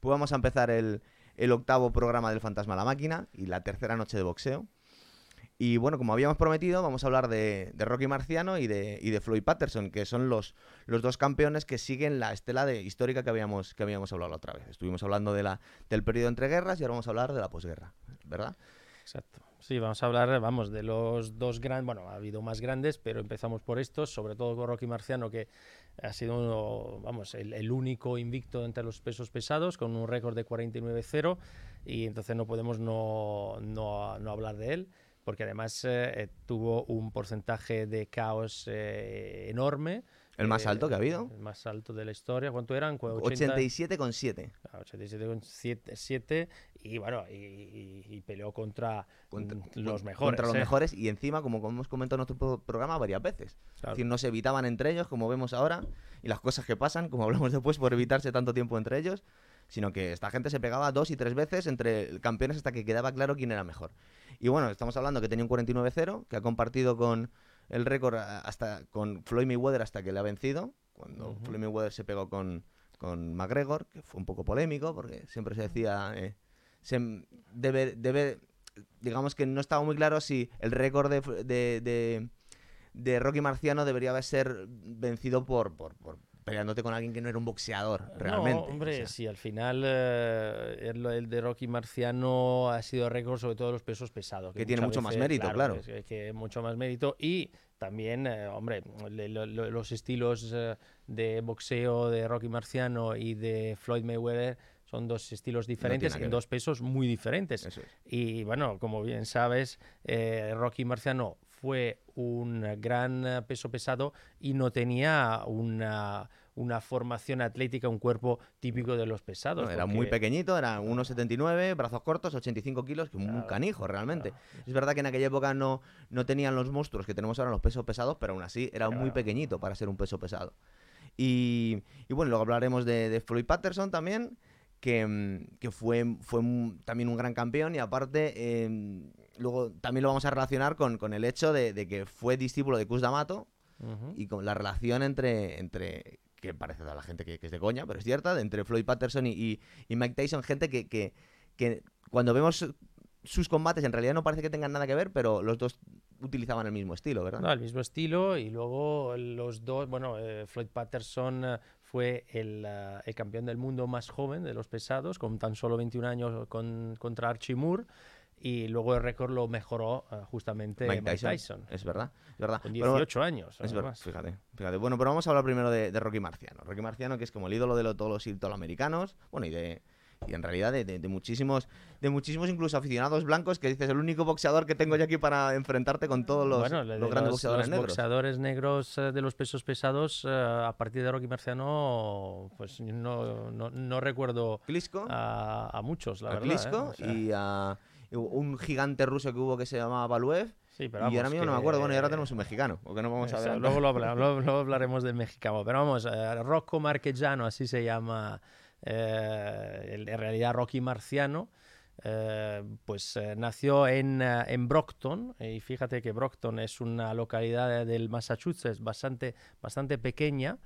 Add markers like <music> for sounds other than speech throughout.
Pues vamos a empezar el, el octavo programa del Fantasma a la Máquina y la tercera noche de boxeo. Y bueno, como habíamos prometido, vamos a hablar de, de Rocky Marciano y de, y de Floyd Patterson, que son los, los dos campeones que siguen la estela de, histórica que habíamos, que habíamos hablado la otra vez. Estuvimos hablando de la, del periodo entre guerras y ahora vamos a hablar de la posguerra, ¿verdad? Exacto. Sí, vamos a hablar, vamos, de los dos grandes, bueno, ha habido más grandes, pero empezamos por estos, sobre todo con Rocky Marciano, que ha sido, uno, vamos, el, el, único invicto entre los pesos pesados, con un récord de 49-0, y entonces no podemos no, no, no hablar de él porque además eh, tuvo un porcentaje de caos eh, enorme. El más alto que ha habido. El más alto de la historia. ¿Cuánto eran? 87,7. 87,7 y bueno, y, y, peleó contra, contra los mejores. Contra los ¿eh? mejores y encima, como hemos comentado en nuestro programa varias veces. Claro. Es decir, no se evitaban entre ellos, como vemos ahora, y las cosas que pasan, como hablamos después, por evitarse tanto tiempo entre ellos sino que esta gente se pegaba dos y tres veces entre campeones hasta que quedaba claro quién era mejor. Y bueno, estamos hablando que tenía un 49-0, que ha compartido con el récord hasta con Floyd Mayweather hasta que le ha vencido, cuando uh -huh. Floyd Mayweather se pegó con, con McGregor, que fue un poco polémico, porque siempre se decía, eh, se debe, debe, digamos que no estaba muy claro si el récord de, de, de, de Rocky Marciano debería ser vencido por, por, por peleándote con alguien que no era un boxeador, realmente. No, hombre, o sea. sí, al final eh, el, el, de Rocky Marciano ha sido récord sobre todo los pesos pesados. Que, que tiene mucho veces, más mérito, claro. claro. Que, que, mucho más mérito y también, eh, hombre, le, lo, lo, los estilos eh, de boxeo de Rocky Marciano y de Floyd Mayweather son dos estilos diferentes no en dos pesos muy diferentes. Es. Y bueno, como bien sabes, eh, Rocky Marciano fue un gran peso pesado y no tenía una, una formación atlética, un cuerpo típico de los pesados. No, era muy pequeñito, era 1,79, brazos cortos, 85 kilos, que claro, un canijo realmente. Claro. Es verdad que en aquella época no, no tenían los monstruos que tenemos ahora los pesos pesados, pero aún así era claro. muy pequeñito para ser un peso pesado. Y, y bueno, luego hablaremos de, de Floyd Patterson también, que, que, fue, fue un, también un gran campeón y aparte eh, luego también lo vamos a relacionar con, con el hecho de, de, que fue discípulo de Cus D'Amato uh -huh. y con la relación entre, entre que parece a la gente que, que, es de coña, pero es cierta, entre Floyd Patterson y, y, y Mike Tyson, gente que, que, que cuando vemos sus combates en realidad no parece que tengan nada que ver, pero los dos utilizaban el mismo estilo, ¿verdad? No, el mismo estilo y luego los dos, bueno, eh, Floyd Patterson eh, fue el, uh, el, campeón del mundo más joven de los pesados, con tan solo 21 años con, contra Archie Moore. Y luego el récord lo mejoró uh, justamente Mike Mike Tyson. Tyson. Es verdad, es verdad. Con 18 pero, años. Es verdad, fíjate, fíjate. Bueno, pero vamos a hablar primero de, de, Rocky Marciano. Rocky Marciano, que es como el ídolo de lo, todos los italoamericanos, bueno, y de, y en realidad de, de, de, muchísimos de muchísimos incluso aficionados blancos que dices el único boxeador que tengo yo aquí para enfrentarte con todos los, bueno, los grandes los, boxeadores los negros. boxeadores negros eh, de los pesos pesados uh, a partir de Rocky Marciano pues no, no, no recuerdo Klitschko, a, a, muchos la a verdad Klitschko ¿eh? o sea, y a un gigante ruso que hubo que se llamaba Valuev Sí, pero vamos, y ahora mismo que... no me acuerdo. Bueno, y ahora tenemos un mexicano. Porque no vamos a ver. Luego, luego, luego, hablaremos del mexicano. Pero vamos, eh, Rocco Marquellano, así se llama eh, en realidad Rocky Marciano, eh, pues eh, nació en, eh, en, Brockton y fíjate que Brockton es una localidad del Massachusetts bastante, bastante pequeña.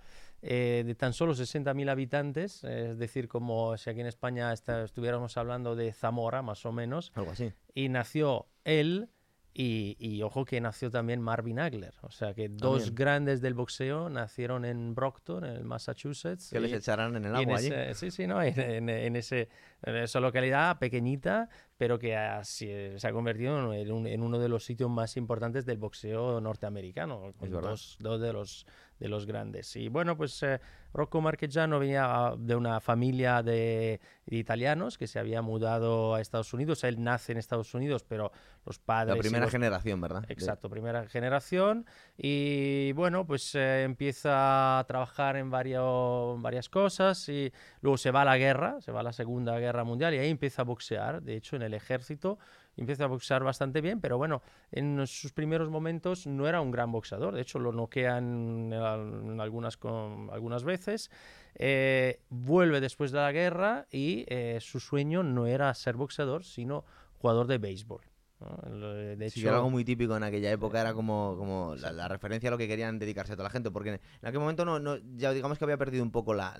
Eh, de tan solo 60.000 habitantes, es decir, como si aquí en España está, estuviéramos hablando de Zamora, más o menos. Algo así. Y nació él, y, y, ojo que nació también Marvin Hagler, o sea que dos también. grandes del boxeo nacieron en Brockton, en el Massachusetts. Que y, les echarán en el agua en ese, allí. Sí, sí, no, <laughs> en, en, ese, en, esa localidad pequeñita, pero que así, se ha convertido en, un, en, uno de los sitios más importantes del boxeo norteamericano, con dos, dos, de los de los grandes. Y bueno, pues eh, Rocco Marqueggiano venía de una familia de, de, italianos que se había mudado a Estados Unidos. Él nace en Estados Unidos, pero los padres... La primera los... generación, ¿verdad? Exacto, primera generación. Y bueno, pues eh, empieza a trabajar en varios, varias cosas y luego se va a la guerra, se va a la Segunda Guerra Mundial y ahí empieza a boxear. De hecho, en el ejército empieza a boxear bastante bien, pero bueno, en sus primeros momentos no era un gran boxeador, de hecho lo noquean en algunas, con, algunas veces, eh, vuelve después de la guerra y eh, su sueño no era ser boxeador, sino jugador de béisbol. De hecho, algo muy típico en aquella época era como, como la, referencia a lo que querían dedicarse a toda la gente, porque en, aquel momento no, no, ya digamos que había perdido un poco la,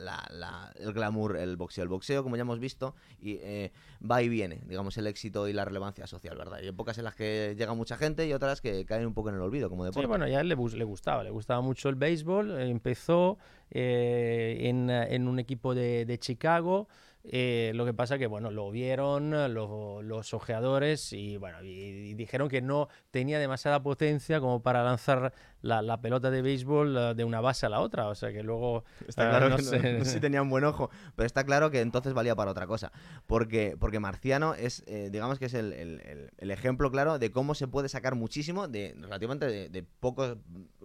el glamour, el boxeo. El boxeo, como ya hemos visto, y, eh, va y viene, digamos, el éxito y la relevancia social, ¿verdad? Hay épocas en las que llega mucha gente y otras que caen un poco en el olvido, como deporte. Sí, bueno, ya le, le gustaba, le gustaba mucho el béisbol, empezó eh, en, en, un equipo de, de Chicago. Eh, lo que pasa que, bueno, lo vieron los, los ojeadores y, bueno, y, dijeron que no tenía demasiada potencia como para lanzar la, la, pelota de béisbol eh, de una base a la otra. O sea que luego... Está claro no que sé. No, si tenía un buen ojo, pero está claro que entonces valía para otra cosa. Porque, porque Marciano es, eh, digamos que es el, el, el, ejemplo claro de cómo se puede sacar muchísimo de relativamente de, de pocos...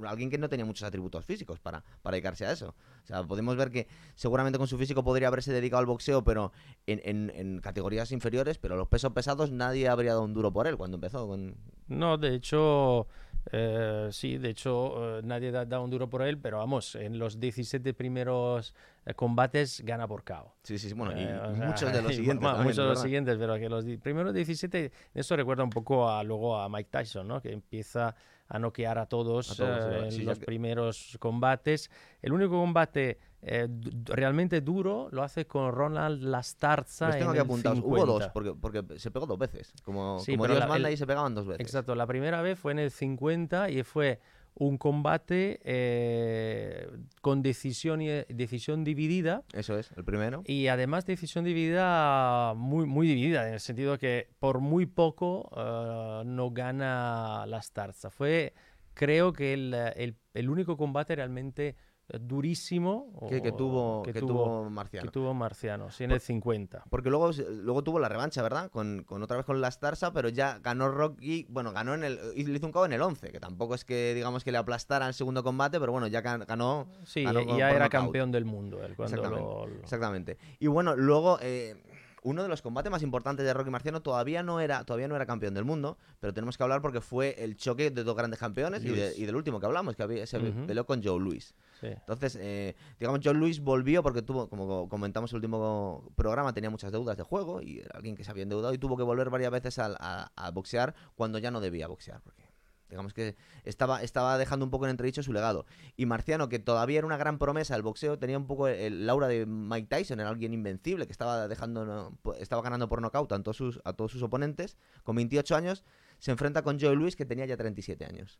Alguien que no tenía muchos atributos físicos para, para dedicarse a eso. O sea, podemos ver que seguramente con su físico podría haberse dedicado al boxeo, pero en, en, categorías inferiores, pero los pesos pesados nadie habría dado un duro por él cuando empezó. Con... No, de hecho, eh, sí, de hecho eh, nadie da, da, un duro por él, pero vamos, en los 17 primeros eh, combates gana por KO. Sí, sí, bueno, y muchos de los <laughs> siguientes. Bueno, muchos de los siguientes, pero que los primeros 17, eso recuerda un poco a, luego a Mike Tyson, ¿no? Que empieza a noquear a todos, en los primeros combates. El único combate eh, realmente duro lo hace con Ronald Lastarza. Los tengo aquí apuntados. Hubo dos, porque, porque se pegó dos veces. Como, como Dios manda y se pegaban dos veces. Exacto, la primera vez fue en el 50 y fue un combate eh, con decisión, y, decisión dividida. Eso es, el primero. Y además decisión dividida, muy, muy dividida, en el sentido que por muy poco uh, no gana Lastarza. Fue, creo que el, el, el único combate realmente durísimo que, que, tuvo, que, tuvo, Marciano. Que tuvo Marciano, sí, en el 50. Porque luego, luego tuvo la revancha, ¿verdad? Con, con otra vez con la Starsa, pero ya ganó Rocky, bueno, ganó en el, le hizo un cabo en el 11, que tampoco es que digamos que le aplastara el segundo combate, pero bueno, ya ganó. Sí, ya era campeón del mundo él cuando exactamente, exactamente, Y bueno, luego... Eh, uno de los combates más importantes de Rocky Marciano todavía no era todavía no era campeón del mundo, pero tenemos que hablar porque fue el choque de dos grandes campeones y, del último que hablamos, que había, se peleó con Joe Louis. Entonces, eh, digamos, Joe Louis volvió porque tuvo, como comentamos en el último programa, tenía muchas deudas de juego y era alguien que se había endeudado y tuvo que volver varias veces a, a boxear cuando ya no debía boxear. Porque Digamos que estaba, estaba dejando un poco en entredicho su legado. Y Marciano, que todavía era una gran promesa del boxeo, tenía un poco el, aura de Mike Tyson, era alguien invencible, que estaba dejando estaba ganando por nocaut a todos sus, a todos sus oponentes. Con 28 años se enfrenta con Joe Louis, que tenía ya 37 años.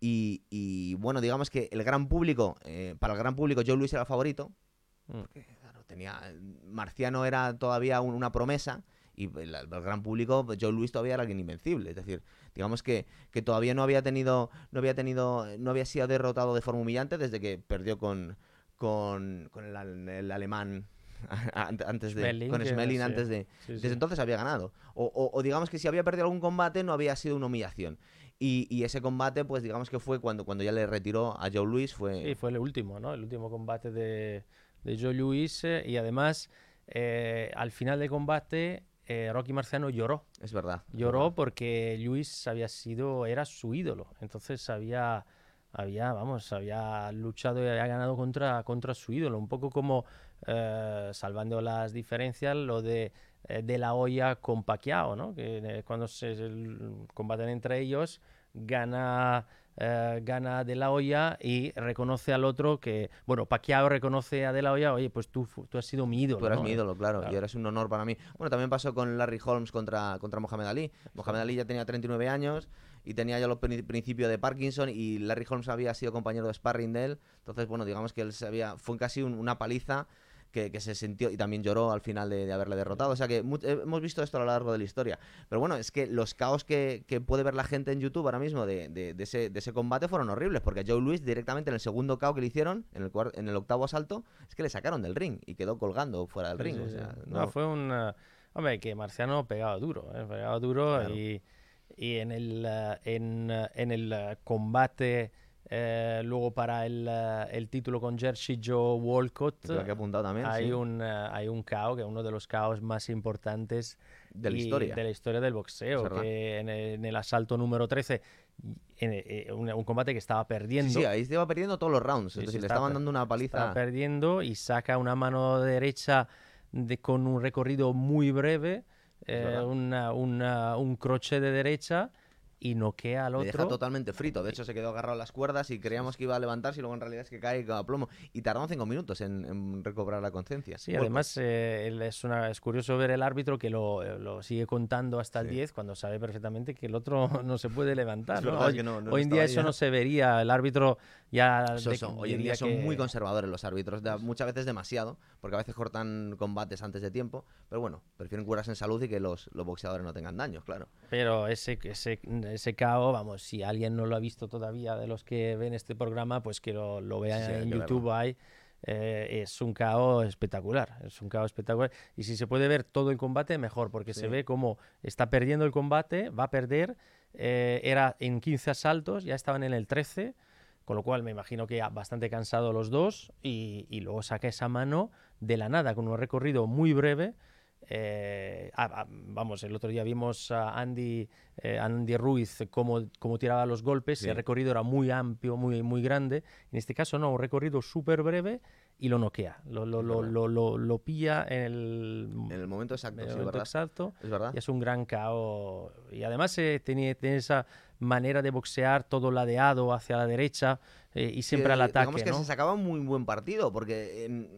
Y, bueno, digamos que el gran público, eh, para el gran público, Joe Louis era el favorito. Mm. Porque, claro, tenía. Marciano era todavía una promesa y el, gran público, Joe Louis todavía era alguien invencible. Es decir, digamos que, que todavía no había tenido, no había tenido, no había sido derrotado de forma humillante desde que perdió con, con, con el, alemán <laughs> antes de con Smelling antes de desde entonces había ganado. O, o, digamos que si había perdido algún combate no había sido una humillación. Y, y, ese combate pues digamos que fue cuando cuando ya le retiró a Joe Louis fue sí fue el último no el último combate de, de Joe Louis eh, y además eh, al final del combate eh, Rocky Marciano lloró. Es verdad. Lloró porque Luis había sido, era su ídolo. Entonces había, había, vamos, había luchado y había ganado contra, contra su ídolo. Un poco como, eh, salvando las diferencias, lo de, eh, de la olla con Pacquiao, ¿no? Que cuando se combaten entre ellos, gana eh, gana De La Hoya y reconoce al otro que, bueno, Pacquiao reconoce a De La Hoya, oye, pues tú, tú has sido mi ídolo. Tú eras mi ídolo, claro, y eres un honor para mí. Bueno, también pasó con Larry Holmes contra, contra Mohamed Ali. Mohamed Ali ya tenía 39 años y tenía ya los principios de Parkinson y Larry Holmes había sido compañero de sparring de él. Entonces, bueno, digamos que él se había, fue casi una paliza que, se sintió y también lloró al final de, haberle derrotado. O sea que hemos visto esto a lo largo de la historia. Pero bueno, es que los caos que, puede ver la gente en YouTube ahora mismo de, ese, combate fueron horribles, porque Joe Louis directamente en el segundo caos que le hicieron, en el, en el octavo asalto, es que le sacaron del ring y quedó colgando fuera del ring. no... fue un... Hombre, que Marciano pegaba duro, ¿eh? pegaba duro y, y, en el, eh, en, eh, en el combate eh, luego para el, eh, el, título con Jersey Joe Walcott también, hay, un, uh, hay un caos, que es uno de los caos más importantes de la, historia. De la historia del boxeo, que en el, asalto número 13, en, un, combate que estaba perdiendo. Sí, ahí estaba perdiendo todos los rounds, es decir, le estaban dando una paliza. Estaba perdiendo y saca una mano derecha de, con un recorrido muy breve eh, un croche de derecha y noquea al otro. Le deja totalmente frito. De hecho, se quedó agarrado a las cuerdas y creíamos que iba a levantarse y luego en realidad es que cae a plomo. Y tardaron cinco minutos en, recobrar la conciencia. Sí, además eh, es, una, es curioso ver el árbitro que lo, lo sigue contando hasta el 10 cuando sabe perfectamente que el otro <laughs> no se puede levantar. Hoy, en día eso no se vería. El árbitro ya... hoy en día son muy conservadores los árbitros. muchas veces demasiado, porque a veces cortan combates antes de tiempo. Pero bueno, prefieren curarse en salud y que los, los boxeadores no tengan daños, claro. Pero ese, ese ese KO, vamos, si alguien no lo ha visto todavía de los que ven este programa, pues que lo, lo vea en YouTube ahí. Eh, es un KO espectacular, es un KO espectacular. Y si se puede ver todo el combate, mejor, porque se ve como está perdiendo el combate, va a perder. Eh, era en 15 asaltos, ya estaban en el 13, con lo cual me imagino que ya bastante cansado los dos. Y, y luego saca esa mano de la nada, con un recorrido muy breve eh, ah, ah, vamos, el otro día vimos a Andy, eh, Andy Ruiz cómo, cómo, tiraba los golpes, el recorrido era muy amplio, muy, muy grande. En este caso no, un recorrido súper breve y lo noquea, lo, lo, lo, lo, pilla en el, en el momento exacto. En el momento exacto es verdad. Y es un gran KO. Y además eh, tiene, esa manera de boxear todo ladeado hacia la derecha y siempre al ataque. Digamos que se sacaba un muy buen partido porque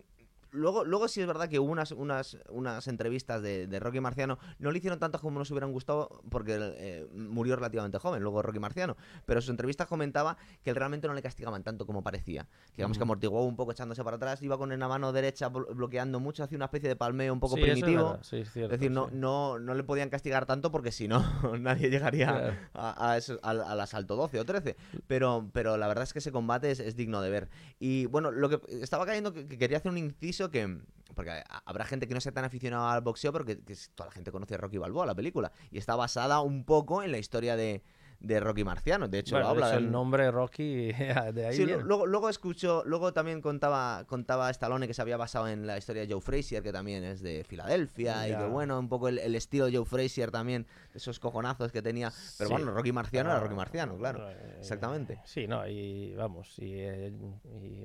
luego, luego sí es verdad que hubo unas, unas, unas entrevistas de, de Rocky Marciano, no le hicieron tantas como nos hubieran gustado porque eh, murió relativamente joven, luego Rocky Marciano, pero sus entrevistas comentaba que realmente no le castigaban tanto como parecía. Digamos que amortiguó un poco echándose para atrás, iba con la mano derecha bloqueando mucho, hacía una especie de palmeo un poco primitivo. Es, decir, no, no, no le podían castigar tanto porque si no, <laughs> nadie llegaría a, al, asalto 12 o 13. Pero, pero la verdad es que ese combate es, digno de ver. Y bueno, lo que estaba cayendo que quería hacer un inciso que. Porque habrá gente que no sea tan aficionada al boxeo, pero que, toda la gente conoce a Rocky Balboa, la película. Y está basada un poco en la historia de, de Rocky Marciano. De hecho, habla. el nombre Rocky <laughs> de ahí. luego, luego escucho, luego también contaba, contaba Stallone que se había basado en la historia de Joe Frazier, que también es de Filadelfia, y que bueno, un poco el, estilo de Joe Frazier también, esos cojonazos que tenía. Pero bueno, Rocky Marciano era Rocky Marciano, claro. Eh, exactamente. Sí, no, y vamos, y, eh,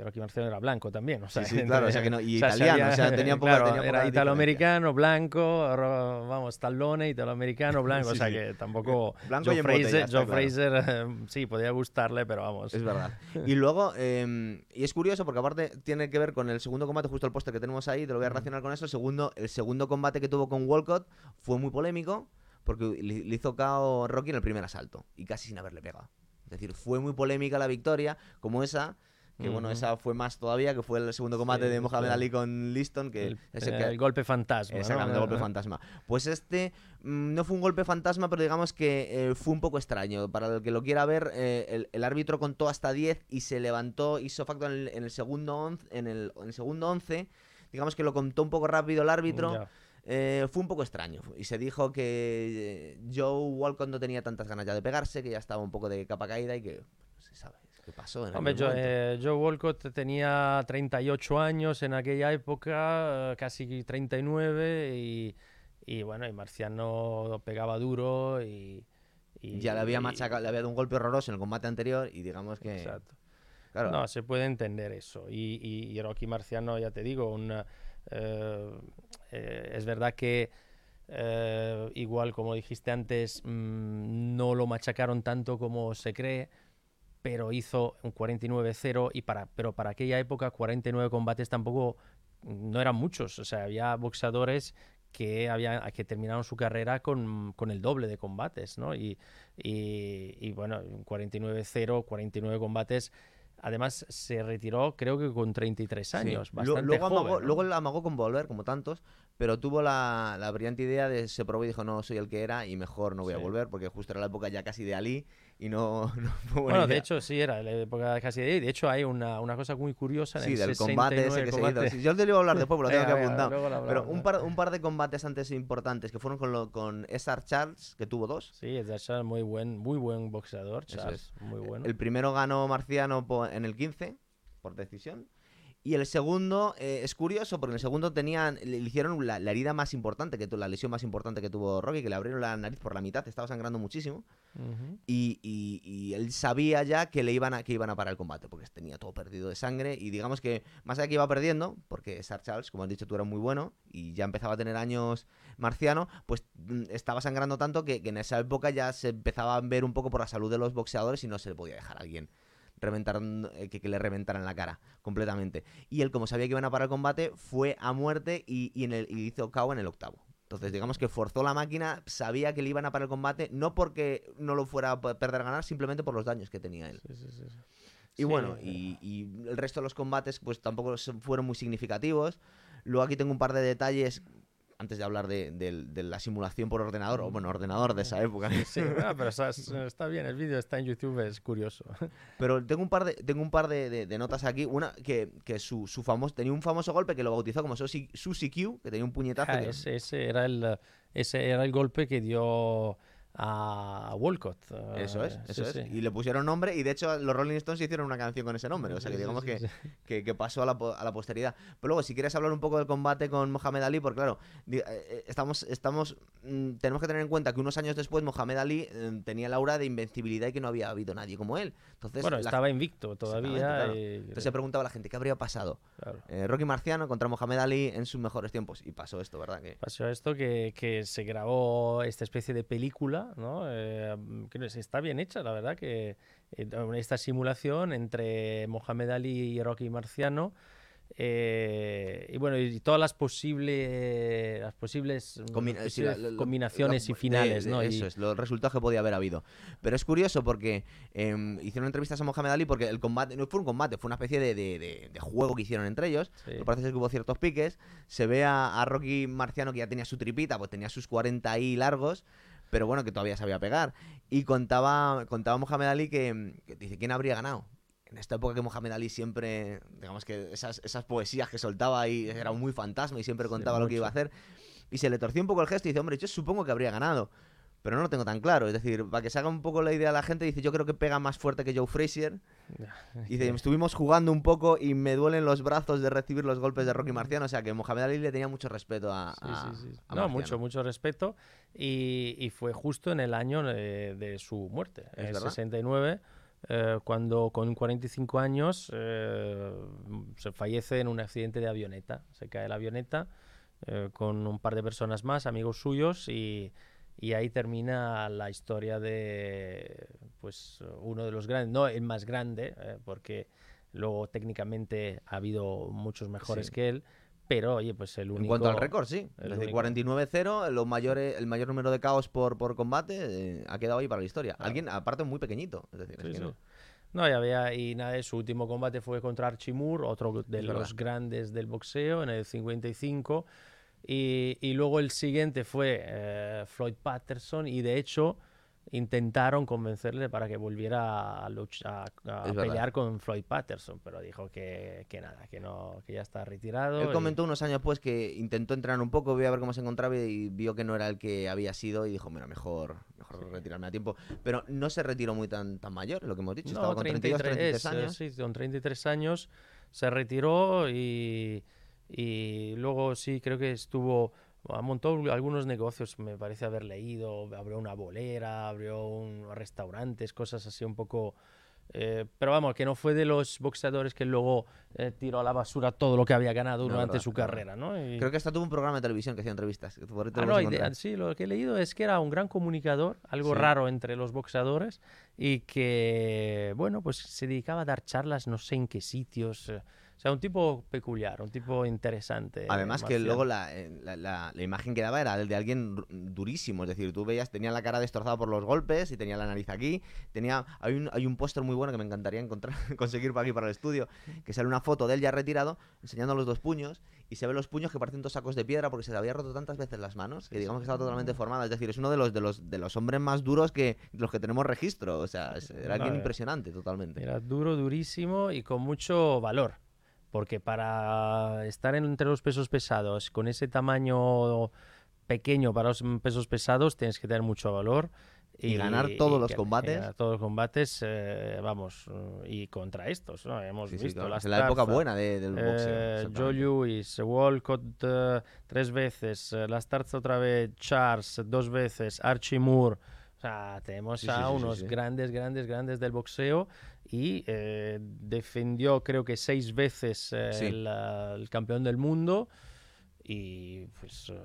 Rocky Marciano era blanco también. O sea, sí, <laughs> claro, o sea que no, y italiano, o sea, tenía poco, claro, Era italoamericano, blanco, vamos, Stallone, italoamericano, blanco, o sea <laughs> que tampoco. Blanco Joe Frazier, Fraser, <laughs> sí, podría gustarle, pero vamos. Es verdad. <laughs> Y luego, em, y es curioso porque aparte tiene que ver con el segundo combate, justo el póster que tenemos ahí, te lo voy a relacionar con eso. El segundo, el segundo combate que tuvo con Walcott fue muy polémico porque le hizo KO Rocky en el primer asalto y casi sin haberle pegado. Es decir, fue muy polémica la victoria, como esa que bueno, esa fue más todavía, que fue el segundo combate de Mohamed Ali con Liston, que el, el golpe fantasma. Exactamente, el golpe fantasma. Pues este mm, no fue un golpe fantasma, pero digamos que eh, fue un poco extraño. Para el que lo quiera ver, eh, el, árbitro contó hasta 10 y se levantó, hizo facto en el, segundo once, en el, segundo 11. Digamos que lo contó un poco rápido el árbitro. Eh, fue un poco extraño y se dijo que Joe Walcott no tenía tantas ganas ya de pegarse, que ya estaba un poco de capa caída y que no se sabe. ¿Qué pasó? En Hombre, eh, Joe Walcott tenía 38 años en aquella época, eh, casi 39, y, y bueno, y Marciano pegaba duro y, ya le había machacado, le había dado un golpe horroroso en el combate anterior y digamos que... Exacto. Claro. No, se puede entender eso. Y, y, Rocky Marciano, ya te digo, una, eh, es verdad que igual como dijiste antes, mm, no lo machacaron tanto como se cree pero hizo un 49-0 y para, pero para aquella época 49 combates tampoco no eran muchos, o sea, había boxeadores que, había, que terminaron su carrera con, con el doble de combates, ¿no? Y, y, y bueno, 49-0, 49 combates Además, se retiró creo que con 33 años, bastante luego, joven, amagó, luego amagó con volver, como tantos, pero tuvo la, la, brillante idea de se probó y dijo, no, soy el que era y mejor no voy a volver, porque justo era la época ya casi de Ali y no, <laughs> fue Bueno, de hecho, sí, era la época casi de De hecho, hay una, una cosa muy curiosa en sí, del combate ese que se hizo. yo te lo iba a hablar después, pero lo tengo <laughs> que apuntar. Pero un par, un par de combates antes importantes que fueron con, lo, con Charles, que tuvo dos. Sí, Cesar Charles, muy buen, muy buen boxeador, Charles, muy bueno. El primero ganó Marciano en el 15, por decisión. Y el segundo eh, es curioso porque en el segundo tenían, le hicieron la, herida más importante, que la lesión más importante que tuvo Rocky, que le abrieron la nariz por la mitad, estaba sangrando muchísimo. y, él sabía ya que le iban a, que iban a parar el combate, porque tenía todo perdido de sangre. Y digamos que, más allá de que iba perdiendo, porque Sar Charles, como has dicho tú, era muy bueno y ya empezaba a tener años marciano, pues mm, estaba sangrando tanto que, que en esa época ya se empezaba a ver un poco por la salud de los boxeadores y no se le podía dejar a alguien reventaron, eh, que, le reventaran la cara completamente. Y él, como sabía que iban a parar el combate, fue a muerte y, en el, hizo KO en el octavo. Entonces, digamos que forzó la máquina, sabía que le iban a parar el combate, no porque no lo fuera a perder ganar, simplemente por los daños que tenía él. y bueno, y, y, el resto de los combates, pues tampoco fueron muy significativos. Luego aquí tengo un par de detalles antes de hablar de, la simulación por ordenador, o bueno, ordenador de esa época. Sí, <laughs> ah, pero está, bien, el vídeo está en YouTube, es curioso. <laughs> Pero tengo un par de, tengo un par de, notas aquí. Una, que, su, famoso, tenía un famoso golpe que lo bautizó como Susi, Q, que tenía un puñetazo. Ah, ese, era el, ese era el golpe que dio a Walcott. Eso es, eso es. Y le pusieron nombre y de hecho los Rolling Stones hicieron una canción con ese nombre. O sea que digamos <laughs> que, que, pasó a la, a la, posteridad. Pero luego, si quieres hablar un poco del combate con Mohamed Ali, porque claro, eh, eh, estamos, estamos, mm, tenemos que tener en cuenta que unos años después Mohamed Ali eh, tenía la aura de invencibilidad y que no había habido nadie como él. Entonces, bueno, estaba invicto todavía. Entonces se preguntaba a la gente, ¿qué habría pasado? Rocky Marciano contra Mohamed Ali en sus mejores tiempos. Y pasó esto, ¿verdad? Que... Pasó esto que, que se grabó esta especie de película ¿no? Eh, está bien hecha, la verdad, que eh, esta simulación entre Mohamed Ali y Rocky Marciano. Eh, y bueno, y todas las posibles, las posibles, combinaciones y finales, ¿no? Eso es, los resultados que podía haber habido. Pero es curioso porque em, hicieron entrevistas a Mohamed Ali porque el combate no fue un combate, fue una especie de, juego que hicieron entre ellos. Me parece que hubo ciertos piques. Se ve a, a, Rocky Marciano que ya tenía su tripita, pues tenía sus 40 ahí largos pero bueno, que todavía sabía pegar. Y contaba, contaba Mohamed Ali que, dice, ¿quién habría ganado? En esta época que Mohamed Ali siempre, digamos que esas, esas poesías que soltaba ahí era muy fantasma y siempre contaba lo que iba a hacer. Y se le torció un poco el gesto y dice, hombre, yo supongo que habría ganado pero no lo tengo tan claro. Es decir, para que se haga un poco la idea a la gente, dice, yo creo que pega más fuerte que Joe Frazier. <laughs> Dice, estuvimos jugando un poco y me duelen los brazos de recibir los golpes de Rocky Marciano. O sea, que Mohamed Ali le tenía mucho respeto a, sí, sí, No, mucho, mucho respeto. Y, fue justo en el año de, su muerte, en el 69. Eh, cuando con 45 años eh, se fallece en un accidente de avioneta. Se cae la avioneta eh, con un par de personas más, amigos suyos, y, y ahí termina la historia de pues uno de los grandes, no el más grande, eh, porque luego técnicamente ha habido muchos mejores que él, pero oye, pues el único... En cuanto al récord, sí. Desde 49-0, el mayor número de caos por, por combate eh, ha quedado ahí para la historia. Alguien, aparte, muy pequeñito. Es decir, es que no. No, ya había, y nada, su último combate fue contra Archie Moore, otro de los grandes del boxeo, en el 55. Y, luego el siguiente fue eh, Floyd Patterson y de hecho intentaron convencerle para que volviera a, luchar, a, pelear con Floyd Patterson, pero dijo que, que, nada, que no, que ya está retirado. Él comentó unos años pues que intentó entrenar un poco, vio a ver cómo se encontraba y vio que no era el que había sido y dijo, mira, mejor, mejor retirarme a tiempo. Pero no se retiró muy tan, tan mayor, lo que hemos dicho, estaba con 33, 33 años. Sí, con 33 años se retiró y y luego sí, creo que estuvo, montó algunos negocios, me parece haber leído, abrió una bolera, abrió un, restaurantes, cosas así un poco... Eh, pero vamos, que no fue de los boxeadores que luego eh, tiró a la basura todo lo que había ganado durante su carrera, ¿no? Creo que hasta tuvo un programa de televisión que hacía entrevistas. Ah, no, sí, lo que he leído es que era un gran comunicador, algo raro entre los boxeadores, y que, bueno, pues se dedicaba a dar charlas, no sé en qué sitios. Eh, o sea, un tipo peculiar, un tipo interesante. Además que luego eh, la, la, la, imagen que daba era el de alguien durísimo. Es decir, tú veías, tenía la cara destrozada por los golpes y tenía la nariz aquí. Tenía, hay un, hay un póster muy bueno que me encantaría encontrar, <laughs> conseguir para aquí, para el estudio, que sale una foto de él ya retirado, enseñando los dos puños. Y se ven los puños que parecen dos sacos de piedra porque se le había roto tantas veces las manos que digamos que estaba totalmente formada. Es decir, es uno de los, de los, de los hombres más duros que los que tenemos registro. O sea, era alguien impresionante totalmente. Era duro, durísimo y con mucho valor porque para estar entre los pesos pesados con ese tamaño pequeño para los pesos pesados tienes que tener mucho valor Y, ganar todos los combates. todos los combates, eh, vamos, y contra estos, ¿no? Hemos visto las la época buena del boxeo. Joe Lewis, Walcott tres veces, las Tarts otra vez, Charles dos veces, Archie Moore. O sea, tenemos a unos grandes, grandes, grandes del boxeo y eh, defendió creo que seis veces eh, el, campeón del mundo y pues uh,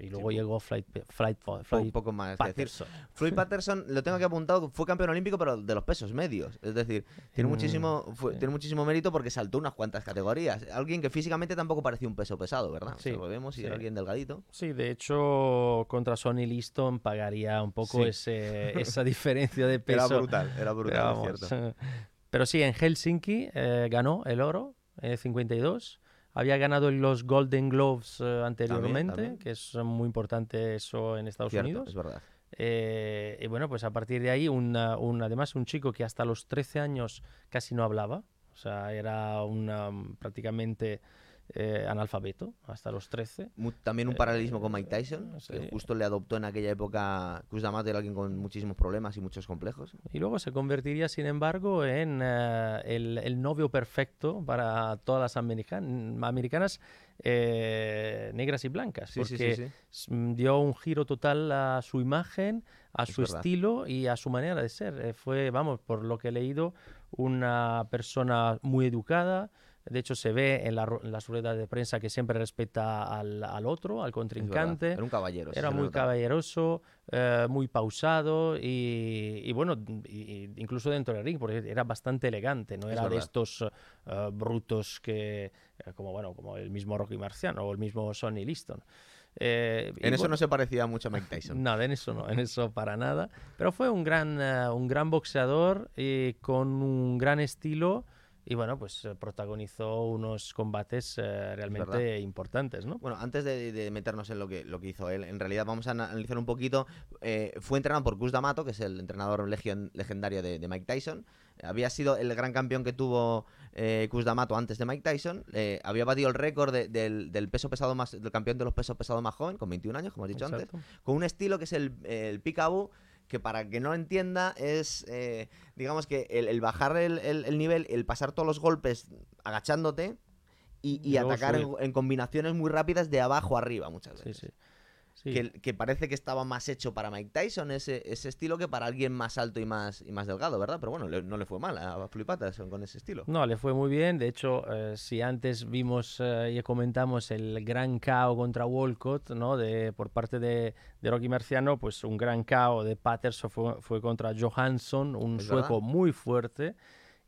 y luego llegó Flight, Flight, un poco más Patterson. Floyd <laughs> Patterson lo tengo que apuntado fue campeón olímpico pero de los pesos medios. Es decir tiene mm, muchísimo tiene muchísimo mérito porque saltó unas cuantas categorías. Alguien que físicamente tampoco parecía un peso pesado verdad sí, lo vemos y era alguien delgadito. Sí de hecho contra Sonny Liston pagaría un poco ese, <laughs> esa diferencia de peso. era brutal era brutal pero, cierto. <laughs> pero sí en Helsinki eh, ganó el oro en 52 había ganado los Golden Gloves eh, anteriormente, que es muy importante eso en Estados Unidos. Es verdad. Eh, y bueno, pues a partir de ahí, una, además un chico que hasta los 13 años casi no hablaba, o sea, era una, prácticamente eh, analfabeto hasta los 13. También un paralelismo con Mike Tyson, que justo le adoptó en aquella época Kuz D'Amato era alguien con muchísimos problemas y muchos complejos. Y luego se convertiría, sin embargo, en eh, el, novio perfecto para todas las americanas eh, negras y blancas, porque dio un giro total a su imagen, a su estilo y a su manera de ser. fue, vamos, por lo que he leído, una persona muy educada, de hecho, se ve en, la, las ruedas de prensa que siempre respeta al, al otro, al contrincante. Era un caballero. Era muy caballeroso, eh, muy pausado y, bueno, incluso dentro del ring, porque era bastante elegante, no era de estos eh, brutos que, eh, como bueno, como el mismo Rocky Marciano o el mismo Sonny Liston. en eso no se parecía mucho a Mike Tyson. <laughs> Nada, en eso no, en eso para nada. Pero fue un gran, un gran boxeador y con un gran estilo y bueno, pues eh, protagonizó unos combates eh, realmente importantes, ¿no? Bueno, antes de, meternos en lo que, lo que hizo él, en realidad vamos a analizar un poquito. Eh, fue entrenado por Gus D'Amato, que es el entrenador legendario de, Mike Tyson. Había sido el gran campeón que tuvo eh, Gus D'Amato antes de Mike Tyson. había batido el récord del, del, peso pesado más, del campeón de los pesos pesados más joven, con 21 años, como he dicho antes. Con un estilo que es el, el que para que no entienda es, eh, digamos que el, bajar el, nivel, el pasar todos los golpes agachándote y, atacar en, combinaciones muy rápidas de abajo arriba muchas veces. Sí, sí. Que, parece que estaba más hecho para Mike Tyson ese, ese, estilo que para alguien más alto y más, y más delgado, ¿verdad? Pero bueno, no le fue mal a Floyd Patterson con ese estilo. No, le fue muy bien. De hecho, eh, si antes vimos eh, y comentamos el gran KO contra Walcott, ¿no? De, por parte de, de Rocky Marciano, pues un gran KO de Patterson fue, fue contra Johansson, un sueco muy fuerte,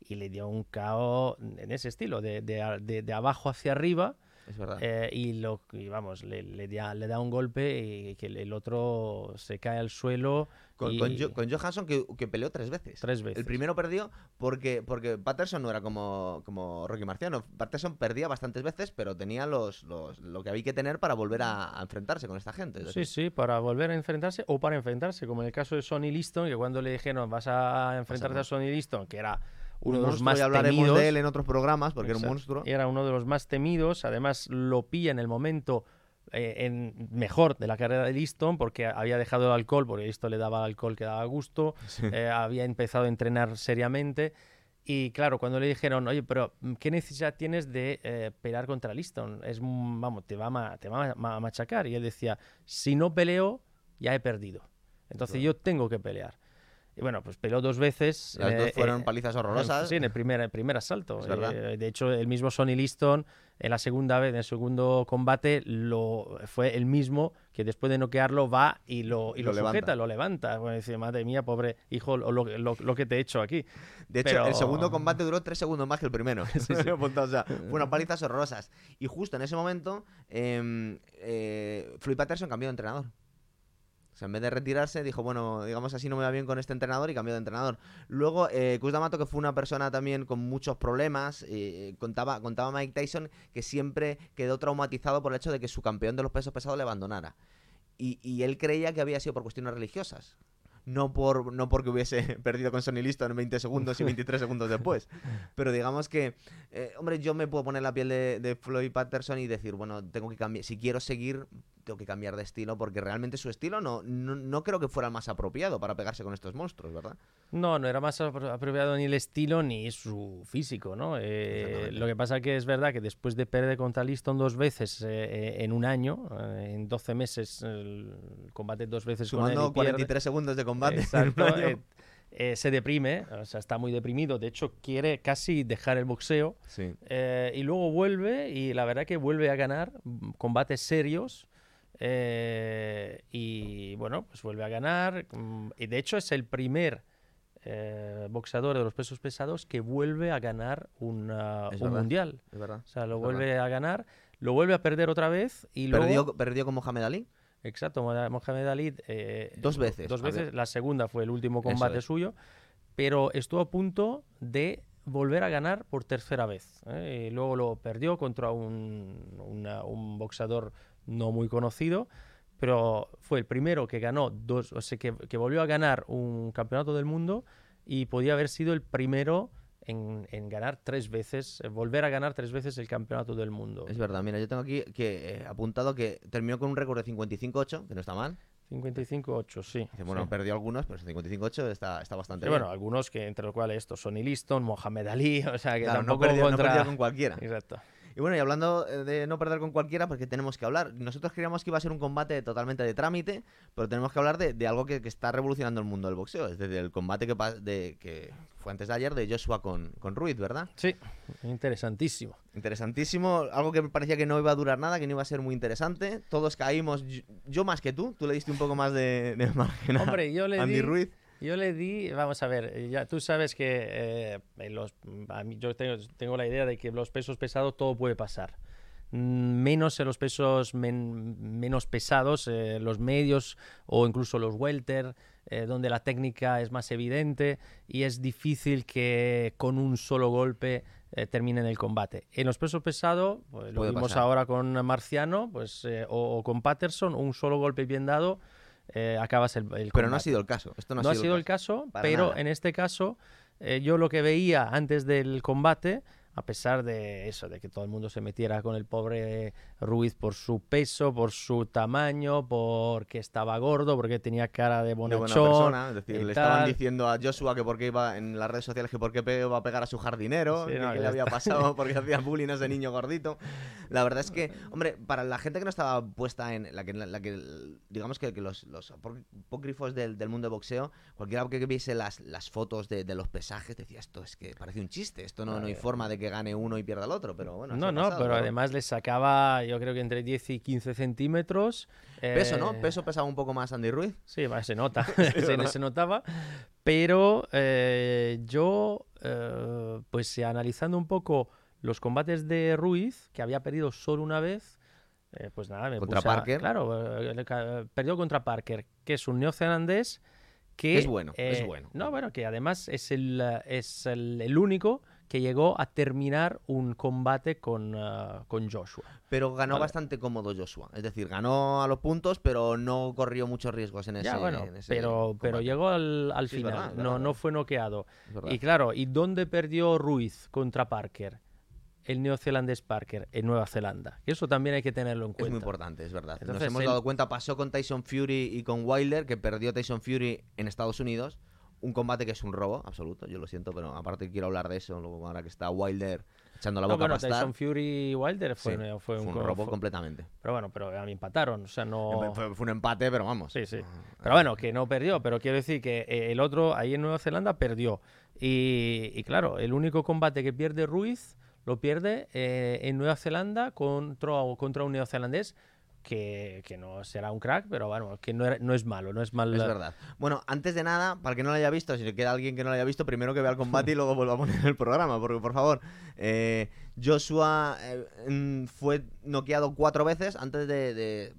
y le dio un KO en ese estilo, de, de, de abajo hacia arriba es verdad. Eh, y, lo, vamos, le, le, da, le, da, un golpe y que el otro se cae al suelo. Con, con, Johansson que, que, peleó tres veces. Tres veces. El primero perdió porque, porque Patterson no era como, como Rocky Marciano. Patterson perdía bastantes veces, pero tenía los, los lo que había que tener para volver a, enfrentarse con esta gente. Sí, sí, para volver a enfrentarse o para enfrentarse, como en el caso de Sonny Liston, que cuando le dijeron vas a enfrentarte a Sonny Liston, que era uno de los más temidos. de él en otros programas porque era un monstruo. Era uno de los más temidos. Además, lo pilla en el momento eh, en mejor de la carrera de Liston porque había dejado el alcohol, porque esto le daba alcohol que daba gusto. Eh, había empezado a entrenar seriamente. Y claro, cuando le dijeron, oye, pero ¿qué necesidad tienes de eh, pelear contra Liston? Es, vamos, te va, a, te va a machacar. Y él decía, si no peleo, ya he perdido. Entonces yo tengo que pelear. Y bueno, pues peleó dos veces. Las dos eh, fueron eh, palizas horrorosas. Sí, en el primer, el primer asalto. Eh, de hecho, el mismo Sonny Liston, en la segunda vez, en el segundo combate, lo, fue el mismo que después de noquearlo va y lo, y lo, sujeta, lo levanta. Bueno, dice, madre mía, pobre hijo, lo, lo, que te he hecho aquí. De hecho, el segundo combate duró tres segundos más que el primero. <laughs> sí, sí. <laughs> o sea, fueron palizas horrorosas. Y justo en ese momento, eh, Floyd Patterson cambió de entrenador. O sea, en vez de retirarse, dijo, bueno, digamos así no me va bien con este entrenador y cambió de entrenador. Luego, eh, D'Amato, que fue una persona también con muchos problemas, eh, contaba, contaba Mike Tyson que siempre quedó traumatizado por el hecho de que su campeón de los pesos pesados le abandonara. Y, él creía que había sido por cuestiones religiosas. No, por, no porque hubiese <laughs> perdido con Sonny Liston en 20 segundos y 23 segundos después. Pero digamos que, eh, hombre, yo me puedo poner la piel de, de Floyd Patterson y decir, bueno, tengo que cambiar. Si quiero seguir tengo que cambiar de estilo porque realmente su estilo no, no, creo que fuera más apropiado para pegarse con estos monstruos, ¿verdad? No, no era más apropiado ni el estilo ni su físico, ¿no? Eh, lo que pasa que es verdad que después de perder contra Liston dos veces eh, eh, en un año, en 12 meses, el combate dos veces Sumando con él 43 segundos de combate. Exacto, eh, se deprime, o sea, está muy deprimido, de hecho quiere casi dejar el boxeo eh, y luego vuelve y la verdad que vuelve a ganar combates serios eh, y bueno, pues vuelve a ganar mm, y de hecho es el primer boxeador de los pesos pesados que vuelve a ganar un mundial. o sea, lo vuelve a ganar, lo vuelve a perder otra vez y ¿Perdió, luego... ¿Perdió con Mohamed Ali? Exacto, Mohamed Ali. Eh, dos veces. Dos veces. La segunda fue el último combate suyo, pero estuvo a punto de volver a ganar por tercera vez. ¿eh? Y luego lo perdió contra un, boxeador no muy conocido, pero fue el primero que ganó dos, o sea, que, que volvió a ganar un campeonato del mundo y podía haber sido el primero en, ganar tres veces, eh, volver a ganar tres veces el campeonato del mundo. Es verdad, mira, yo tengo aquí que eh, apuntado que terminó con un récord de 55-8, que no está mal. 55-8, sí. bueno, perdió algunos, pero 55-8 está, está bastante bien. Bueno, algunos que entre los cuales estos, Sonny Liston, Mohamed Ali, <laughs> o sea, que tampoco no perdió, contra... con cualquiera. Exacto. Y bueno, y hablando eh, de no perder con cualquiera, porque tenemos que hablar. Nosotros creíamos que iba a ser un combate totalmente de trámite, pero tenemos que hablar de, algo que, está revolucionando el mundo del boxeo. Es decir, el combate que, de, que fue antes de ayer de Joshua con, con Ruiz, ¿verdad? Sí, interesantísimo. Interesantísimo, algo que me parecía que no iba a durar nada, que no iba a ser muy interesante. Todos caímos, yo, más que tú, tú le diste un poco más de, <laughs> margen a Hombre, yo le Andy Ruiz. Yo le di, vamos a ver, eh, ya tú sabes que eh, los, yo tengo, la idea de que los pesos pesados todo puede pasar. Mm, menos en los pesos menos pesados, eh, los medios o incluso los welter, donde la técnica es más evidente y es difícil que con un solo golpe terminen el combate. En los pesos pesados, pues, lo vimos ahora con Marciano pues, o, o, con Patterson, un solo golpe bien dado eh, acabas el, el Pero no ha sido el caso. Esto no, ha sido, el caso, pero en este caso eh, yo lo que veía antes del combate a pesar de eso, de que todo el mundo se metiera con el pobre Ruiz por su peso, por su tamaño, porque estaba gordo, porque tenía cara de bonachón. De buena persona, es decir, le estaban diciendo a Joshua que porque iba en las redes sociales que porque iba a pegar a su jardinero, que, le había pasado porque <laughs> hacía bullying a ese niño gordito. La verdad es que, <laughs> hombre, para la gente que no estaba puesta en la que, la, que digamos que, los, los apócrifos del, del, mundo de boxeo, cualquiera que viese las, las fotos de, de, los pesajes decía, esto es que parece un chiste, esto no, no hay forma de que gane uno y pierda el otro, pero bueno. No, no, pero además le sacaba, yo creo que entre 10 y 15 centímetros. Peso, ¿no? Eh, Peso pesaba un poco más Andy Ruiz. Sí, se nota, <laughs> <laughs> se, notaba. Pero eh, yo, eh, pues analizando un poco los combates de Ruiz, que había perdido solo una vez, pues nada, me Contra Parker. claro, perdió contra Parker, que es un neozelandés que... Es bueno, es bueno. No, bueno, que además es el, es el único que llegó a terminar un combate con, uh, con Joshua. Pero ganó bastante cómodo Joshua. Es decir, ganó a los puntos, pero no corrió muchos riesgos en ese, ya, bueno, pero, pero llegó al, al final, no, no fue noqueado. Y claro, ¿y dónde perdió Ruiz contra Parker? el neozelandés Parker en Nueva Zelanda. Eso también hay que tenerlo en cuenta. Es muy importante, es verdad. Nos hemos dado cuenta, pasó con Tyson Fury y con Wilder, que perdió Tyson Fury en Estados Unidos un combate que es un robo absoluto, yo lo siento, pero aparte quiero hablar de eso, ahora que está Wilder echando la boca no, bueno, a Tyson Fury Wilder fue, fue, un, robo completamente. Pero bueno, pero a mí empataron, o sea, no... Fue, un empate, pero vamos. Sí, sí. Ah, pero bueno, que no perdió, pero quiero decir que eh, el otro ahí en Nueva Zelanda perdió. Y, claro, el único combate que pierde Ruiz lo pierde eh, en Nueva Zelanda contra, contra un neozelandés que, no será un crack, pero bueno, que no, no es malo, no es mal. Es verdad. Bueno, antes de nada, para que no lo haya visto, si queda alguien que no lo haya visto, primero que vea el combate y luego vuelva a poner el programa, porque por favor, eh, Joshua eh, fue noqueado cuatro veces antes de de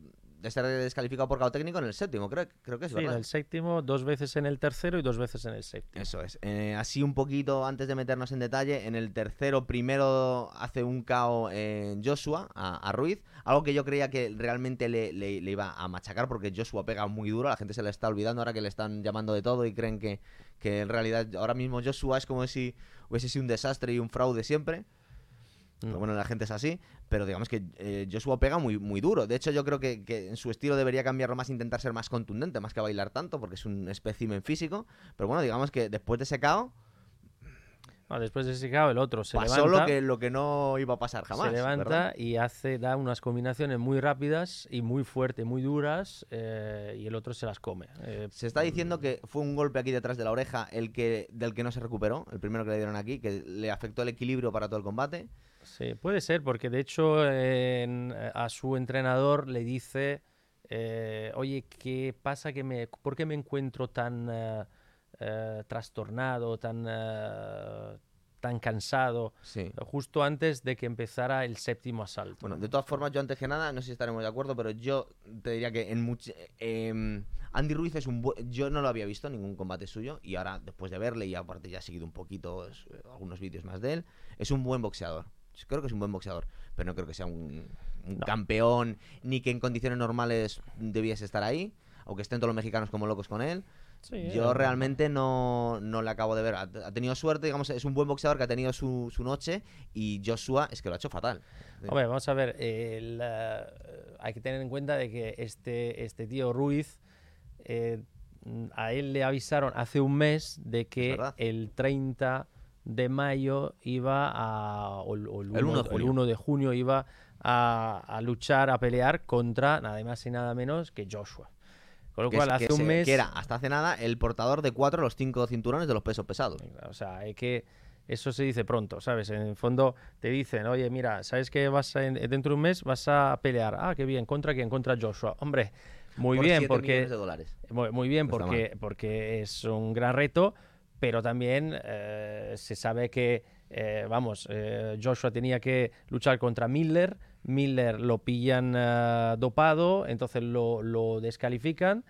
ser descalificado por cao técnico en el séptimo, creo, creo que es, sí, en el séptimo, dos veces en el tercero y dos veces en el séptimo. Eso es. Eh, así un poquito, antes de meternos en detalle, en el tercero primero hace un KO en Joshua a, Ruiz, algo que yo creía que realmente le, iba a machacar porque Joshua pega muy duro, la gente se le está olvidando ahora que le están llamando de todo y creen que, que en realidad ahora mismo Joshua es como si hubiese sido un desastre y un fraude siempre. Mm. bueno, la gente es así, pero digamos que eh, Joshua pega muy, muy duro. De hecho, yo creo que, que, en su estilo debería cambiarlo más, intentar ser más contundente, más que bailar tanto, porque es un espécimen físico. Pero bueno, digamos que después de ese KO después de ese el otro se Pasó levanta. lo que, lo que no iba a pasar jamás. Se levanta y hace, da unas combinaciones muy rápidas y muy fuertes, muy duras, eh, y el otro se las come. Eh, se está diciendo que fue un golpe aquí detrás de la oreja el que, del que no se recuperó, el primero que le dieron aquí, que le afectó el equilibrio para todo el combate. Sí, puede ser, porque de hecho a su entrenador le dice, eh, oye, ¿qué pasa? Que me, ¿Por qué me encuentro tan... Eh, trastornado, tan, eh, tan cansado, justo antes de que empezara el séptimo asalto. Bueno, de todas formas, yo antes que nada, no sé si estaremos de acuerdo, pero yo te diría que en em, Andy Ruiz es un yo no lo había visto ningún combate suyo y ahora después de verle y aparte ya he seguido un poquito algunos vídeos más de él, es un buen boxeador. Creo que es un buen boxeador, pero no creo que sea un, campeón ni que en condiciones normales debiese estar ahí, aunque estén todos los mexicanos como locos con él. Yo realmente no, no le acabo de ver. Ha, tenido suerte, digamos, es un buen boxeador que ha tenido su, su, noche y Joshua es que lo ha hecho fatal. Hombre, vamos a ver, hay que tener en cuenta de que este, este tío Ruiz, eh, a él le avisaron hace un mes de que el 30 de mayo iba a, o, el, 1, el 1 de junio iba a, a luchar, a pelear contra nada más y nada menos que Joshua. Con lo cual, hace un mes. Que era hasta hace nada el portador de cuatro de los cinco cinturones de los pesos pesados. O sea, hay que. Eso se dice pronto, ¿sabes? En el fondo te dicen, oye, mira, ¿sabes que vas dentro de un mes vas a pelear? Ah, qué bien, ¿contra quién? Contra Joshua. Hombre, muy bien, porque. De dólares. Muy, bien, porque, porque es un gran reto, pero también eh, se sabe que, eh, vamos, eh, Joshua tenía que luchar contra Miller Miller lo pillan dopado, entonces lo, descalifican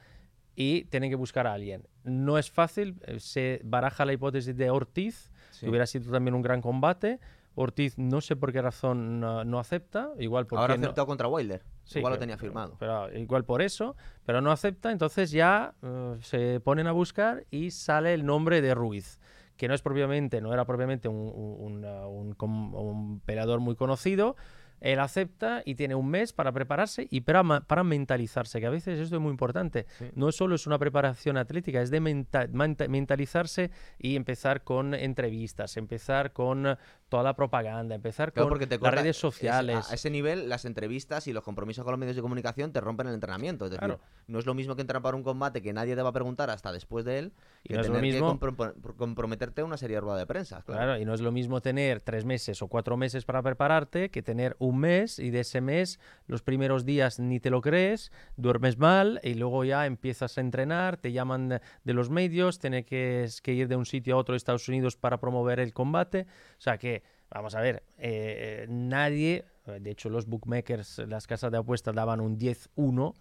y tienen que buscar a alguien. No es fácil, se baraja la hipótesis de Ortiz, que hubiera sido también un gran combate. Ortiz no sé por qué razón no, acepta, igual porque Ahora aceptado contra Wilder, igual lo tenía firmado. Pero, igual por eso, pero no acepta, entonces ya eh, se ponen a buscar y sale el nombre de Ruiz que no es propiamente, no era propiamente un, un, un peleador muy conocido, él acepta y tiene un mes para prepararse y para, para mentalizarse, que a veces esto es muy importante. No solo es una preparación atlética, es de mentalizarse y empezar con entrevistas, empezar con toda la propaganda, empezar con las redes sociales. a ese nivel, las entrevistas y los compromisos con los medios de comunicación te rompen el entrenamiento. Es decir, no es lo mismo que entrar para un combate que nadie te va a preguntar hasta después de él y no es lo mismo... que comprometerte a una serie de rueda de prensa. Claro. y no es lo mismo tener tres meses o cuatro meses para prepararte que tener un mes y de ese mes los primeros días ni te lo crees, duermes mal y luego ya empiezas a entrenar, te llaman de, los medios, tienes que, que ir de un sitio a otro de Estados Unidos para promover el combate. O sea que Vamos a ver, eh, nadie, de hecho los bookmakers, las casas de apuestas daban un 10-1,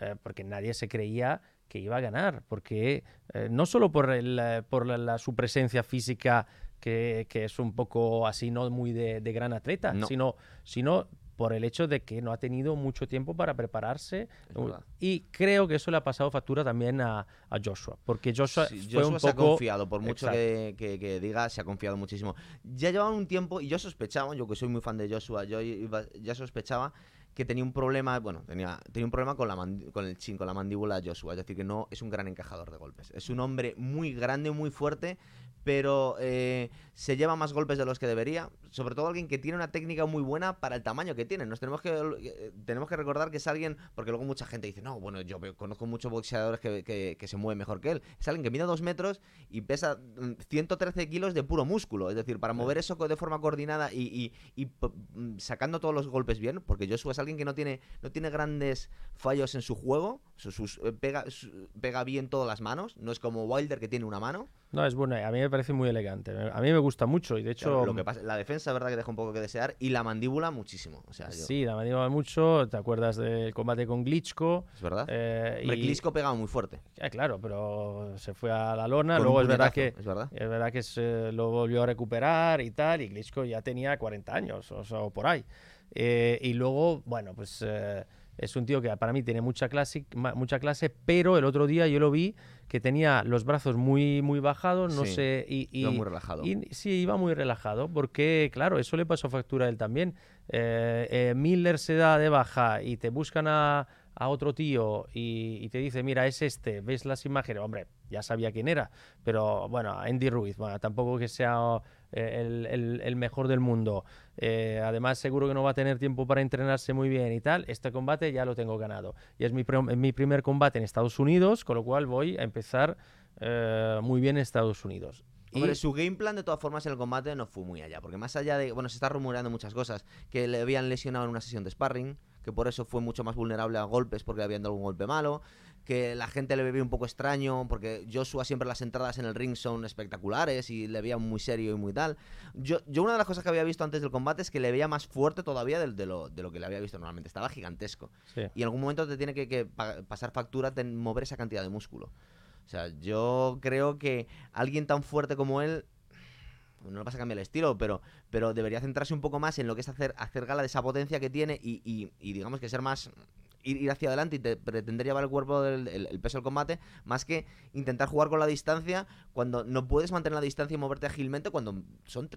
eh, porque nadie se creía que iba a ganar, porque eh, no solo por, el, por la, su presencia física, que, que, es un poco así, no muy de, gran atleta, sino, sino por el hecho de que no ha tenido mucho tiempo para prepararse. Y creo que eso le ha pasado factura también a, Joshua, porque Joshua, fue un poco... se ha confiado, por mucho que, que, diga, se ha confiado muchísimo. Ya llevaban un tiempo, y yo sospechaba, yo que soy muy fan de Joshua, yo ya sospechaba que tenía un problema, bueno, tenía, tenía un problema con, la con el chin, con la mandíbula de Joshua, es decir, que no es un gran encajador de golpes. Es un hombre muy grande, muy fuerte, pero eh, se lleva más golpes de los que debería. Sobre todo alguien que tiene una técnica muy buena para el tamaño que tiene. Nos tenemos que, eh, tenemos que recordar que es alguien, porque luego mucha gente dice, no, bueno, yo conozco muchos boxeadores que, se mueven mejor que él. Es alguien que mide dos metros y pesa 113 mm, kilos de puro músculo. Es decir, para mover eso de forma coordinada y, mm, sacando todos los golpes bien, porque Joshua es alguien que no tiene, no tiene grandes fallos en su juego, sus, eh, pega, pega bien todas las manos, no es como Wilder que tiene una mano. No, es bueno, a mí me parece muy elegante. A mí me gusta mucho y de hecho... lo que pasa, la defensa, verdad, que deja un poco que desear y la mandíbula muchísimo. O sea, Sí, la mandíbula mucho. ¿Te acuerdas del combate con Glitchko? Es verdad. Eh, y... Glitchko pegaba muy fuerte. claro, pero se fue a la lona. Luego es verdad, que, es verdad. Es verdad que se lo volvió a recuperar y tal. Y Glitchko ya tenía 40 años o, sea, por ahí. Eh, y luego, bueno, pues... Eh, es un tío que para mí tiene mucha clase, mucha clase, pero el otro día yo lo vi que tenía los brazos muy, muy bajados, no sé, y, iba muy relajado. sí, iba muy relajado, porque claro, eso le pasó factura a él también. Eh, eh, Miller se da de baja y te buscan a, a otro tío y, te dice, mira, es este, ves las imágenes, hombre, ya sabía quién era, pero bueno, Andy Ruiz, tampoco que sea eh, el, mejor del mundo. Eh, además, seguro que no va a tener tiempo para entrenarse muy bien y tal. Este combate ya lo tengo ganado. Y es mi, mi primer combate en Estados Unidos, con lo cual voy a empezar eh, muy bien en Estados Unidos. Hombre, su game plan de todas formas en el combate no fue muy allá, porque más allá de, bueno, se está rumoreando muchas cosas, que le habían lesionado en una sesión de sparring, que por eso fue mucho más vulnerable a golpes porque le habían dado algún golpe malo, que la gente le veía un poco extraño porque Joshua siempre las entradas en el ring son espectaculares y le veía muy serio y muy tal. Yo, yo una de las cosas que había visto antes del combate es que le veía más fuerte todavía de, lo, de lo, que le había visto normalmente, estaba gigantesco. Y en algún momento te tiene que, pasar factura de mover esa cantidad de músculo. O sea, yo creo que alguien tan fuerte como él no le pasa a cambiar el estilo, pero, pero debería centrarse un poco más en lo que es hacer, hacer gala de esa potencia que tiene y, digamos que ser más ir, hacia adelante y pretender llevar el cuerpo del el, peso del combate, más que intentar jugar con la distancia cuando no puedes mantener la distancia y moverte ágilmente cuando son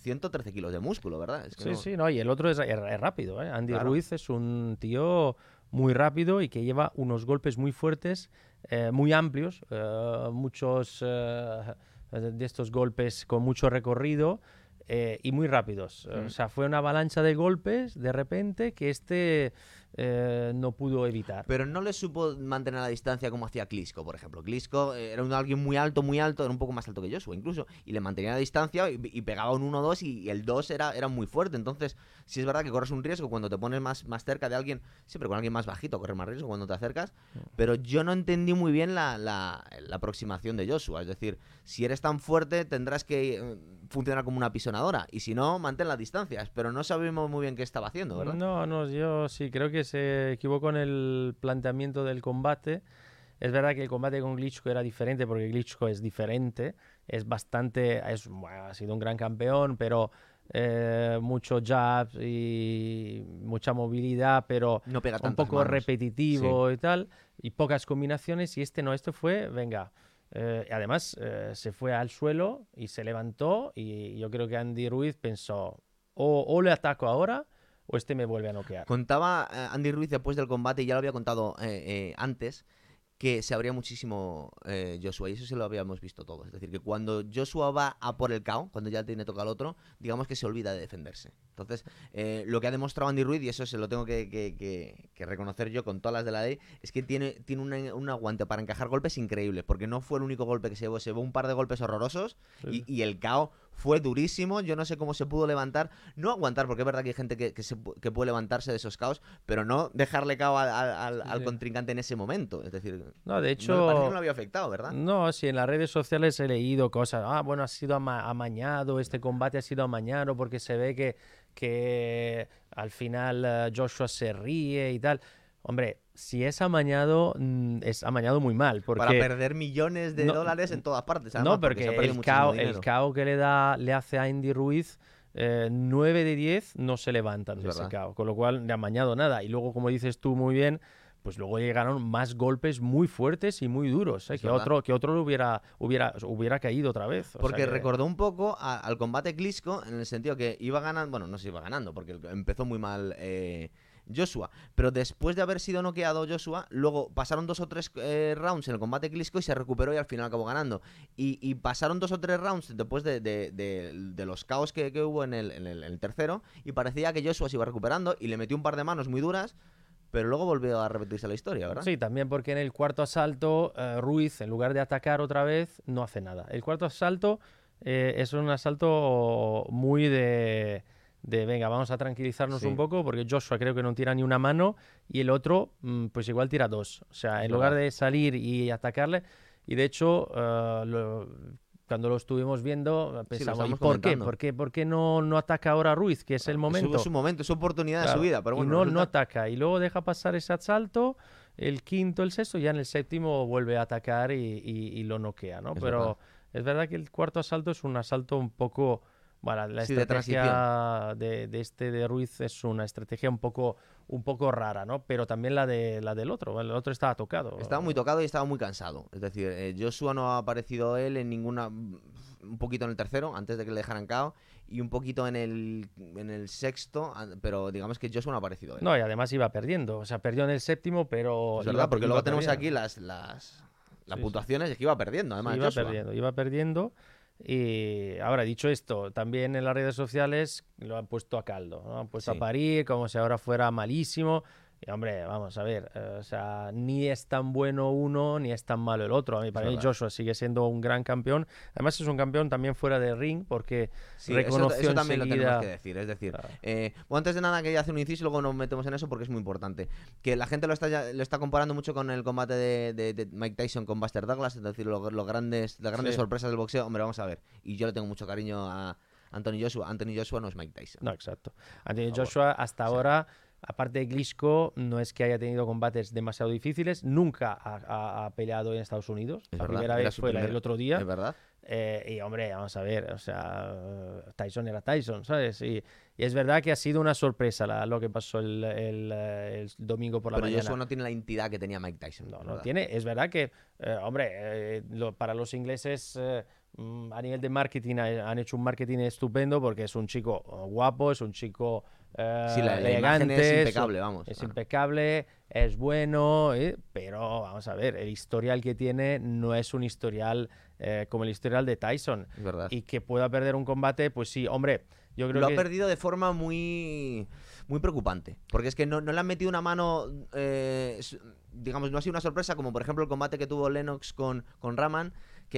113 kilos de músculo, ¿verdad? sí, sí, no, y el otro es, rápido, ¿eh? Andy Ruiz es un tío muy rápido y que lleva unos golpes muy fuertes, eh, muy amplios, eh, muchos de estos golpes con mucho recorrido eh, y muy rápidos. O sea, fue una avalancha de golpes de repente que este eh, no pudo evitar. Pero no le supo mantener la distancia como hacía Klitschko, por ejemplo. Klitschko eh, era un, alguien muy alto, muy alto, era un poco más alto que Joshua incluso, y le mantenía la distancia y, pegaba un 1-2 y, el 2 era, era muy fuerte. Entonces, sí es verdad que corres un riesgo cuando te pones más, más cerca de alguien, siempre con alguien más bajito, corres más riesgo cuando te acercas, mm. pero yo no entendí muy bien la, la, aproximación de Joshua. Es decir, si eres tan fuerte tendrás que eh, funcionar como una pisonadora, y si no, mantén las distancias, pero no sabemos muy bien qué estaba haciendo, ¿verdad? No, no, yo sí creo que se equivocó en el planteamiento del combate. Es verdad que el combate con Glitchko era diferente porque Glitchko es diferente, es bastante, es, ha sido un gran campeón, pero eh, mucho jabs y mucha movilidad, pero no pega un poco repetitivo y tal, y pocas combinaciones. Y este no, este fue, venga. Eh, además, eh, se fue al suelo y se levantó. Y yo creo que Andy Ruiz pensó: o, o le ataco ahora o este me vuelve a noquear. Contaba eh, Andy Ruiz después del combate, y ya lo había contado eh, eh, antes, que se abría muchísimo Joshua, y eso sí lo habíamos visto todos. Es decir, que cuando Joshua va a por el KO, cuando ya tiene toca al otro, digamos que se olvida de defenderse. Entonces, lo que ha demostrado Andy Ruiz, y eso se lo tengo que, reconocer yo con todas las de la ley, es que tiene, tiene un aguante para encajar golpes increíbles, porque no fue el único golpe que se llevó, se llevó un par de golpes horrorosos, y, y, el KO fue durísimo. Yo no sé cómo se pudo levantar. No aguantar, porque es verdad que hay gente que, que, puede levantarse de esos caos, pero no dejarle cao al, contrincante en ese momento. Es decir, no, de hecho. No, lo había afectado, ¿verdad? No, sí, en las redes sociales he leído cosas. Ah, bueno, ha sido amañado, este combate ha sido amañado porque se ve que, que al final eh, Joshua se ríe y tal. Hombre, si es amañado, mm, es amañado muy mal. Porque... Para perder millones de dólares en todas partes. no, porque, el, cao, el que le, da, le hace a Andy Ruiz, eh, 9 de 10 no se levantan de ese cao. Con lo cual, ha amañado nada. Y luego, como dices tú muy bien, pues luego llegaron más golpes muy fuertes y muy duros, ¿eh? que, otro, que otro hubiera, hubiera, hubiera caído otra vez. porque recordó un poco al combate Klitschko en el sentido que iba ganando, bueno, no se iba ganando, porque empezó muy mal eh, Joshua. Pero después de haber sido noqueado Joshua, luego pasaron dos o tres eh, rounds en el combate Klitschko y se recuperó y al final acabó ganando. Y, pasaron dos o tres rounds después de, los caos que, hubo en el, tercero y parecía que Joshua se iba recuperando y le metió un par de manos muy duras pero luego volvió a repetirse la historia, ¿verdad? Sí, también porque en el cuarto asalto eh, Ruiz, en lugar de atacar otra vez, no hace nada. El cuarto asalto eh, es un asalto muy de de venga, vamos a tranquilizarnos un poco porque Joshua creo que no tira ni una mano y el otro mm, pues igual tira dos. O sea, en lugar de salir y atacarle, y de hecho uh, cuando lo estuvimos viendo pensamos, ¿por qué? ¿por qué? ¿Por qué no, no ataca ahora a Ruiz, que es el momento? Es su momento, es su oportunidad de su vida, pero bueno. Y no, no ataca y luego deja pasar ese asalto, el quinto, el sexto, ya en el séptimo vuelve a atacar y, y, lo noquea, ¿no? pero es verdad que el cuarto asalto es un asalto un poco Bueno, la estrategia de, de, este de Ruiz es una estrategia un poco, un poco rara, ¿no? Pero también la, de, la del otro. El otro estaba tocado. Estaba muy tocado y estaba muy cansado. Es decir, eh, Joshua no ha aparecido él en ninguna. Un poquito en el tercero, antes de que le dejaran cao y un poquito en el, en el sexto, pero digamos que Joshua no ha aparecido. No, y además iba perdiendo. O sea, perdió en el séptimo, pero. Es verdad, porque luego tenemos aquí las, las, las puntuaciones, es que iba perdiendo, además. iba perdiendo, iba perdiendo. Y ahora, dicho esto, también en las redes sociales lo han puesto a caldo, ¿no? han puesto a parir como si ahora fuera malísimo. Y hombre, vamos a ver, eh, o sea, ni es tan bueno uno ni es tan malo el otro. A mí, para mí Joshua sigue siendo un gran campeón. Además es un campeón también fuera de ring porque reconoció eso, también lo tenemos que decir. Es decir, eh, antes de nada quería hacer un inciso y luego nos metemos en eso porque es muy importante. Que la gente lo está, lo está comparando mucho con el combate de, Mike Tyson con Buster Douglas, es decir, los, grandes, las grandes sorpresas del boxeo. Hombre, vamos a ver. Y yo le tengo mucho cariño a Anthony Joshua. Anthony Joshua no es Mike Tyson. No, exacto. Anthony Joshua hasta ahora Aparte de Glisco, no es que haya tenido combates demasiado difíciles, nunca ha, peleado en Estados Unidos. la primera vez fue el otro día. Es verdad. Eh, y hombre, vamos a ver, o sea, Tyson era Tyson, ¿sabes? Y, y es verdad que ha sido una sorpresa lo que pasó el, el, domingo por la Pero mañana. Pero no tiene la entidad que tenía Mike Tyson. No, no tiene. Es verdad que, eh, hombre, eh, para los ingleses mm, a nivel de marketing han hecho un marketing estupendo porque es un chico guapo, es un chico sí, la, elegante, es impecable, vamos. Es impecable, es bueno, eh, pero vamos a ver, el historial que tiene no es un historial eh, como el historial de Tyson. verdad. Y que pueda perder un combate, pues sí, hombre, yo creo Lo que... ha perdido de forma muy, muy preocupante, porque es que no, le han metido una mano, eh, digamos, no ha sido una sorpresa, como por ejemplo el combate que tuvo Lennox con, con Raman,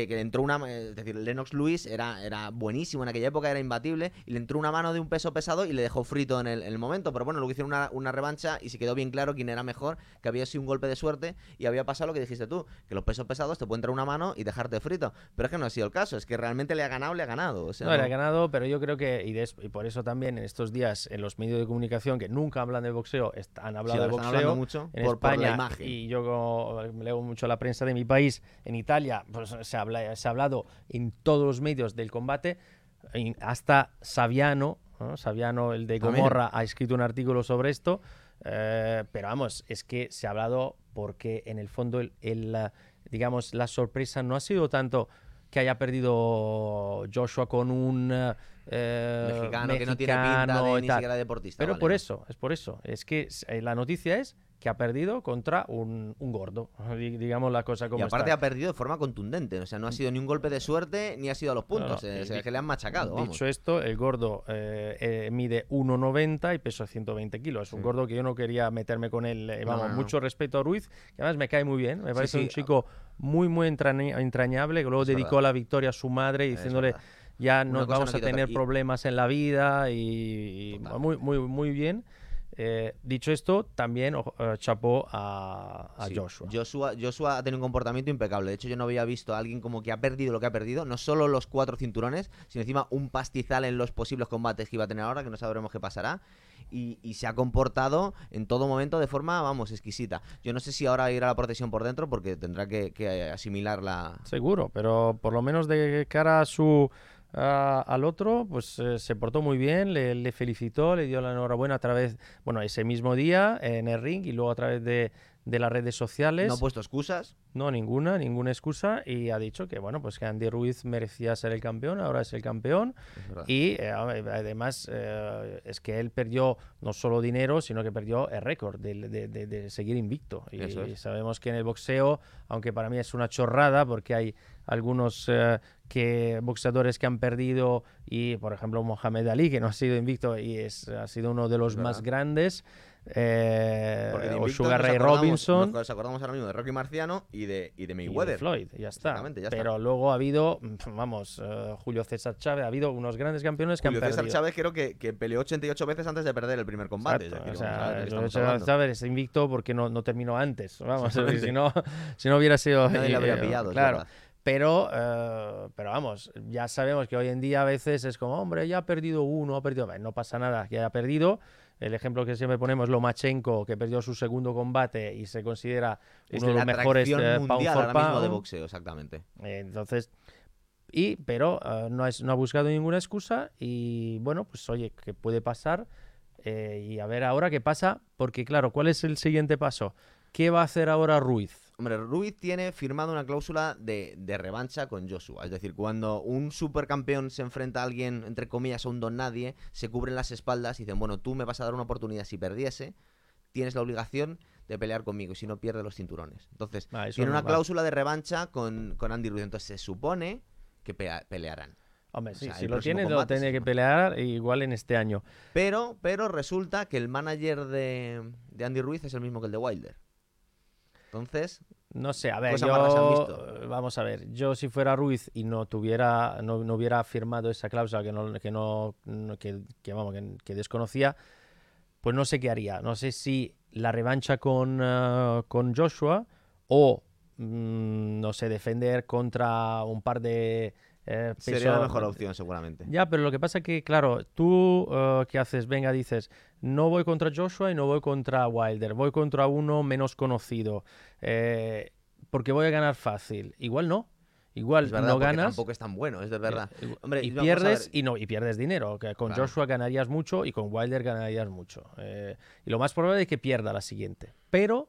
que, entró una. Es decir, Lennox Lewis era, era buenísimo en aquella época, era imbatible, y le entró una mano de un peso pesado y le dejó frito en el, momento. Pero bueno, luego hicieron una, una, revancha y se quedó bien claro quién era mejor, que había sido un golpe de suerte y había pasado lo que dijiste tú, que los pesos pesados te pueden entrar una mano y dejarte frito. Pero es que no ha sido el caso, es que realmente le ha ganado, le ha ganado. no, le ha ganado, pero yo creo que, y, por eso también en estos días, en los medios de comunicación que nunca hablan de boxeo, han hablado de boxeo mucho en España. y yo leo mucho la prensa de mi país, en Italia, pues se, habla, se ha hablado en todos los medios del combate, hasta Saviano, Saviano, el de Gomorra, ha escrito un artículo sobre esto, eh, pero vamos, es que se ha hablado porque en el fondo el, digamos, la sorpresa no ha sido tanto que haya perdido Joshua con un eh, mexicano, que no tiene pinta de, ni siquiera deportista. Pero por eso, es por eso. Es que eh, la noticia es que ha perdido contra un, gordo, <laughs> digamos la cosa como Y aparte ha perdido de forma contundente, o sea, no ha sido ni un golpe de suerte ni ha sido a los puntos, es que le han machacado. Dicho esto, el gordo eh, eh, mide 1,90 y pesa 120 kilos. Es un gordo que yo no quería meterme con él, eh, vamos, mucho respeto a Ruiz, que además me cae muy bien, me parece un chico muy, muy entrañable, que luego dedicó la victoria a su madre diciéndole ya no vamos a tener problemas en la vida y, y muy, muy, muy bien. Eh, dicho esto, también uh, chapó a, Joshua. Joshua. ha tenido un comportamiento impecable. De hecho, yo no había visto a alguien como que ha perdido lo que ha perdido. No solo los cuatro cinturones, sino encima un pastizal en los posibles combates que iba a tener ahora, que no sabremos qué pasará. Y, se ha comportado en todo momento de forma, vamos, exquisita. Yo no sé si ahora irá a la protección por dentro porque tendrá que, que asimilarla. Seguro, pero por lo menos de cara a su al otro, pues eh, se portó muy bien, le, felicitó, le dio la enhorabuena a través, bueno, ese mismo día en el ring y luego a través de, de las redes sociales. ¿No ha puesto excusas? No, ninguna, ninguna excusa. Y ha dicho que, bueno, pues que Andy Ruiz merecía ser el campeón, ahora es el campeón. y eh, además eh, es que él perdió no solo dinero, sino que perdió el récord de, de, seguir invicto. Y, sabemos que en el boxeo, aunque para mí es una chorrada, porque hay algunos eh, que boxeadores que han perdido, y por ejemplo Mohamed Ali, que no ha sido invicto y es, ha sido uno de los más grandes. Eh, o Sugar Ray Robinson. Nos acordamos ahora mismo de Rocky Marciano y de, y de Mayweather. Y Floyd, ya está. Pero luego ha habido, <laughs> vamos, uh, Julio César Chávez, ha habido unos grandes campeones que Julio han César perdido. Chávez creo que, que, peleó 88 veces antes de perder el primer combate. Exacto, o sea, Julio César Chávez es invicto porque no, no terminó antes. Vamos, <laughs> si no, <laughs> si no hubiera sido. Nadie habría eh, pillado, claro. Pero, uh, pero vamos, ya sabemos que hoy en día a veces es como, hombre, ya ha perdido uno, ha perdido. No pasa nada, ya ha perdido el ejemplo que siempre ponemos es Lomachenko, que perdió su segundo combate y se considera uno de los mejores eh, mismo de boxeo, exactamente. Eh, entonces, Y, pero eh, no, es, no ha buscado ninguna excusa y bueno, pues oye, que puede pasar eh, y a ver ahora qué pasa, porque claro, ¿cuál es el siguiente paso? ¿Qué va a hacer ahora Ruiz? Hombre, Ruiz tiene firmado una cláusula de, de, revancha con Joshua. Es decir, cuando un supercampeón se enfrenta a alguien, entre comillas, a un don nadie, se cubren las espaldas y dicen, bueno, tú me vas a dar una oportunidad si perdiese, tienes la obligación de pelear conmigo y si no pierde los cinturones. Entonces, ah, tiene una cláusula de revancha con, con, Andy Ruiz. Entonces se supone que pelearán. Hombre, sí, si lo tiene, lo tiene que pelear igual en este año. Pero, pero resulta que el manager de, de Andy Ruiz es el mismo que el de Wilder. Entonces, no sé, a ver, yo, vamos a ver, yo si fuera Ruiz y no tuviera, no, no hubiera firmado esa cláusula que no, que no, que, vamos, que, desconocía, pues no sé qué haría. No sé si la revancha con, eh, con Joshua o, mm, no sé, defender contra un par de eh, Sería la mejor opción, seguramente. Ya, pero lo que pasa es que, claro, tú, uh, ¿qué haces? Venga, dices, no voy contra Joshua y no voy contra Wilder, voy contra uno menos conocido, eh, porque voy a ganar fácil. Igual no. Igual no ganas. Tampoco es tan bueno, es de verdad. Hombre, y pierdes y no y pierdes dinero. Que con Joshua ganarías mucho y con Wilder ganarías mucho. y lo más probable es que pierda la siguiente. Pero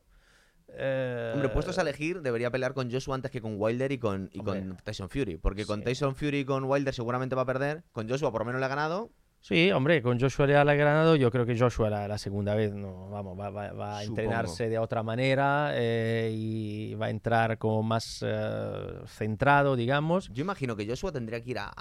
eh... Hombre, puestos a elegir, debería pelear con Joshua antes que con Wilder y con, con Tyson Fury. Porque con Tyson Fury y con Wilder seguramente va a perder. Con Joshua por lo menos le ha ganado. Sí, hombre, con Joshua le ha ganado. Yo creo que Joshua la, la segunda vez no, vamos, va, a entrenarse de otra manera eh, y va a entrar como más eh, centrado, digamos. Yo imagino que Joshua tendría que ir a,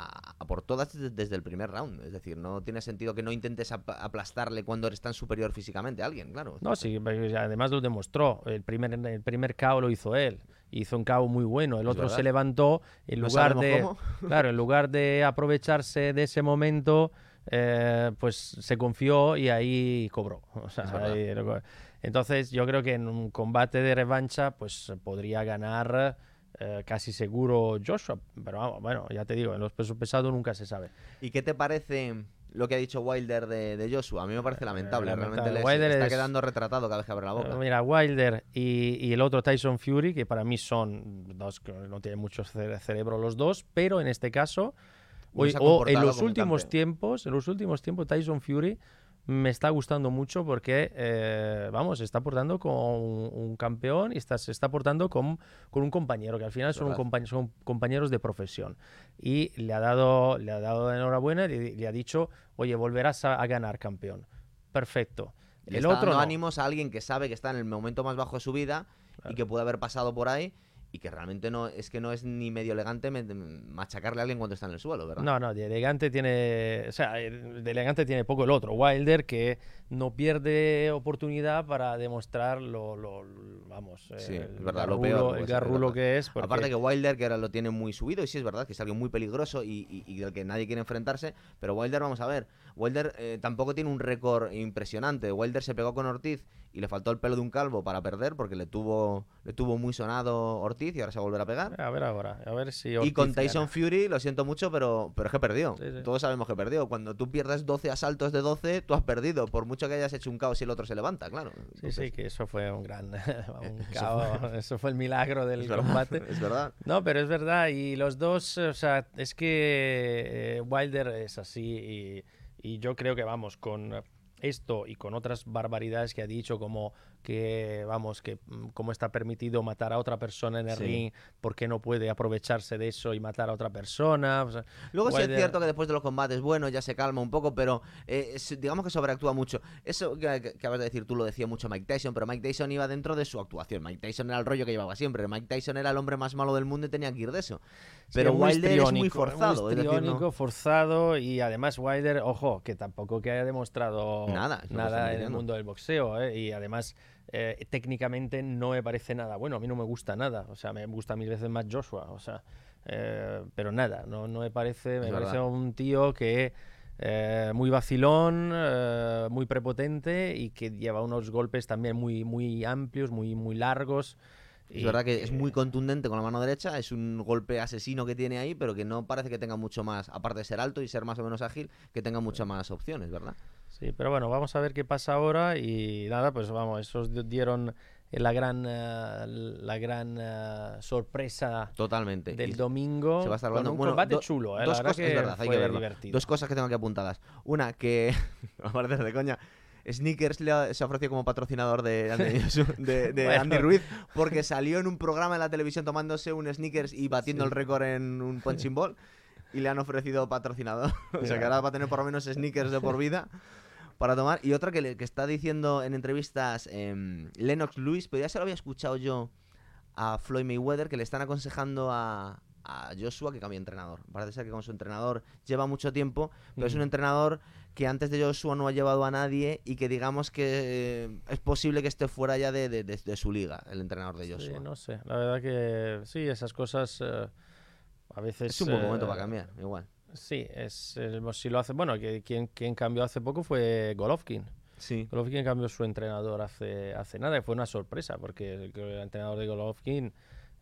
por todas desde, el primer round. Es decir, no tiene sentido que no intentes aplastarle cuando eres tan superior físicamente a alguien, claro. No, sí, además lo demostró. El primer, el primer KO lo hizo él hizo un KO muy bueno. El otro se levantó en lugar de, <laughs> claro, en lugar de aprovecharse de ese momento, eh, pues se confió y ahí cobró. <laughs> entonces yo creo que en un combate de revancha pues podría ganar eh, casi seguro Joshua, pero bueno, ya te digo, en los pesos pesados nunca se sabe. ¿Y qué te parece lo que ha dicho Wilder de, Joshua? A mí me parece eh, lamentable, realmente le está quedando retratado cada vez que abre la boca. mira, Wilder y, el otro Tyson Fury, que para mí son dos que no tienen mucho cerebro los dos, pero en este caso o, en los últimos tiempos, en los últimos tiempos Tyson Fury me está gustando mucho porque, eh, vamos, se está portando con un, campeón y está, se está portando con, con un compañero, que al final son, son, compañeros de profesión. Y le ha dado, le ha dado enhorabuena y le, ha dicho, oye, volverás a, ganar campeón. Perfecto. el otro dando ánimos a alguien que sabe que está en el momento más bajo de su vida y que puede haber pasado por ahí y que realmente no es que no es ni medio elegante machacarle a alguien cuando está en el suelo, ¿verdad? No, no, de elegante tiene, o sea, de elegante tiene poco el otro, Wilder que no pierde oportunidad para demostrar lo, lo vamos, sí, el, verdad, lo peor, el garrulo que es. Aparte que Wilder que ahora lo tiene muy subido y sí es verdad que es alguien muy peligroso y, y, del que nadie quiere enfrentarse, pero Wilder vamos a ver, Wilder eh, tampoco tiene un récord impresionante, Wilder se pegó con Ortiz y le faltó el pelo de un calvo para perder porque le tuvo le tuvo muy sonado Ortiz y ahora se va a pegar. A ver ahora, a ver si Y con Tyson Fury, lo siento mucho, pero, pero es que perdió. Todos sabemos que perdió. Cuando tú pierdes 12 asaltos de 12, tú has perdido, por mucho que hayas hecho un caos y el otro se levanta, claro. Sí, sí, que eso fue un gran <laughs> un caos, <laughs> eso fue el milagro del combate. es verdad. No, pero es verdad y los dos, o sea, es que eh, Wilder es así y, y yo creo que vamos con esto y con otras barbaridades que ha dicho como que vamos que mm, cómo está permitido matar a otra persona en el ring porque no puede aprovecharse de eso y matar a otra persona luego sí es cierto que después de los combates bueno ya se calma un poco pero eh, digamos que sobreactúa mucho. Eso que, acabas de decir tú lo decía mucho Mike Tyson pero Mike Tyson iba dentro de su actuación. Mike Tyson era el rollo que llevaba siempre. Mike Tyson era el hombre más malo del mundo y tenía que ir de eso. Pero Wilder es muy forzado muy forzado y además Wilder ojo que tampoco que haya demostrado nada nada en el mundo del boxeo ¿eh? y además eh, técnicamente no me parece nada bueno. A mí no me gusta nada. O sea, me gusta mil veces más Joshua. O sea, eh, pero nada, no, no me parece. Me parece un tío que. Eh, muy vacilón, muy prepotente y que lleva unos golpes también muy, muy amplios, muy, muy largos. Es verdad que es muy contundente con la mano derecha, es un golpe asesino que tiene ahí, pero que no parece que tenga mucho más, aparte de ser alto y ser más o menos ágil, que tenga muchas más opciones, ¿verdad? Sí, pero bueno, vamos a ver qué pasa ahora y nada, pues vamos, esos dieron la gran, eh, la gran eh, sorpresa Totalmente. del domingo. Se va a estar hablando. un bueno, combate chulo, ¿eh? Dos la cosas, que es verdad, hay que verlo. divertido. Dos cosas que tengo aquí apuntadas. Una, que. <laughs> Aparte de coña. Sneakers le se ha ofrecido como patrocinador de, de- <laughs> de- de Bueno. Andy Ruiz porque salió en un programa en la televisión tomándose un Sneakers y batiendo Sí. el récord en un punching ball y le han ofrecido patrocinador. <laughs> o sea que ahora va a tener por lo menos Sneakers de por vida para tomar. Y otra que, le- que está diciendo en entrevistas em, Lennox Lewis, pero ya se lo había escuchado yo a Floyd Mayweather, que le están aconsejando a, a Joshua que cambie de entrenador. Parece ser que con su entrenador lleva mucho tiempo, pero es un entrenador que antes de Joshua no ha llevado a nadie y que digamos que eh, es posible que esté fuera ya de, de- de- de su liga, el entrenador de Sí, Joshua. no sé. La verdad que sí, esas cosas eh, a veces. Es un buen momento eh, para cambiar, igual. Sí, es, eh, si lo hace. Bueno, que, quien, quien cambió hace poco fue Golovkin. Sí. Golovkin cambió su entrenador hace, hace nada y fue una sorpresa porque el, el entrenador de Golovkin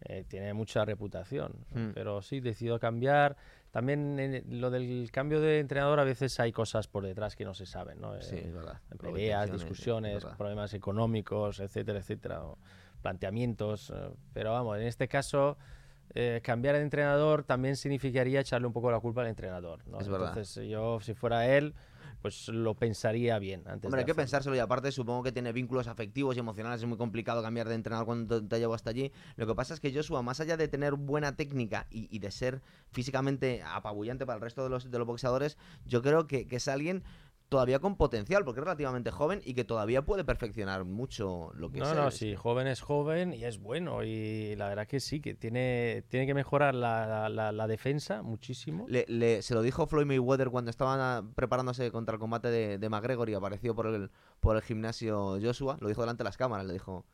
eh, tiene mucha reputación. Hmm. Pero sí, decidió cambiar. También en lo del cambio de entrenador a veces hay cosas por detrás que no se saben, ¿no? Sí, Eh, es verdad. peleas, sí, es discusiones, verdad. problemas económicos, etcétera, etcétera, o planteamientos. eh, Pero vamos, en este caso, eh, cambiar de entrenador también significaría echarle un poco la culpa al entrenador. ¿no? Es verdad. Entonces, yo, si fuera él, pues lo pensaría bien antes Hombre, hay que pensárselo y aparte supongo que tiene vínculos afectivos y emocionales, es muy complicado cambiar de entrenador cuando te, te llevo hasta allí. Lo que pasa es que Joshua, más allá de tener buena técnica y, y de ser físicamente apabullante para el resto de los, de los boxeadores, yo creo que, que es alguien todavía con potencial, porque es relativamente joven y que todavía puede perfeccionar mucho lo que No, es. no, él. sí, joven es joven y es bueno. Y la verdad que sí, que tiene, tiene que mejorar la, la- la defensa muchísimo. Le- le- se lo dijo Floyd Mayweather cuando estaban ah, preparándose contra el combate de, de McGregor y apareció por el, por el gimnasio Joshua. Lo dijo delante de las cámaras. Le dijo: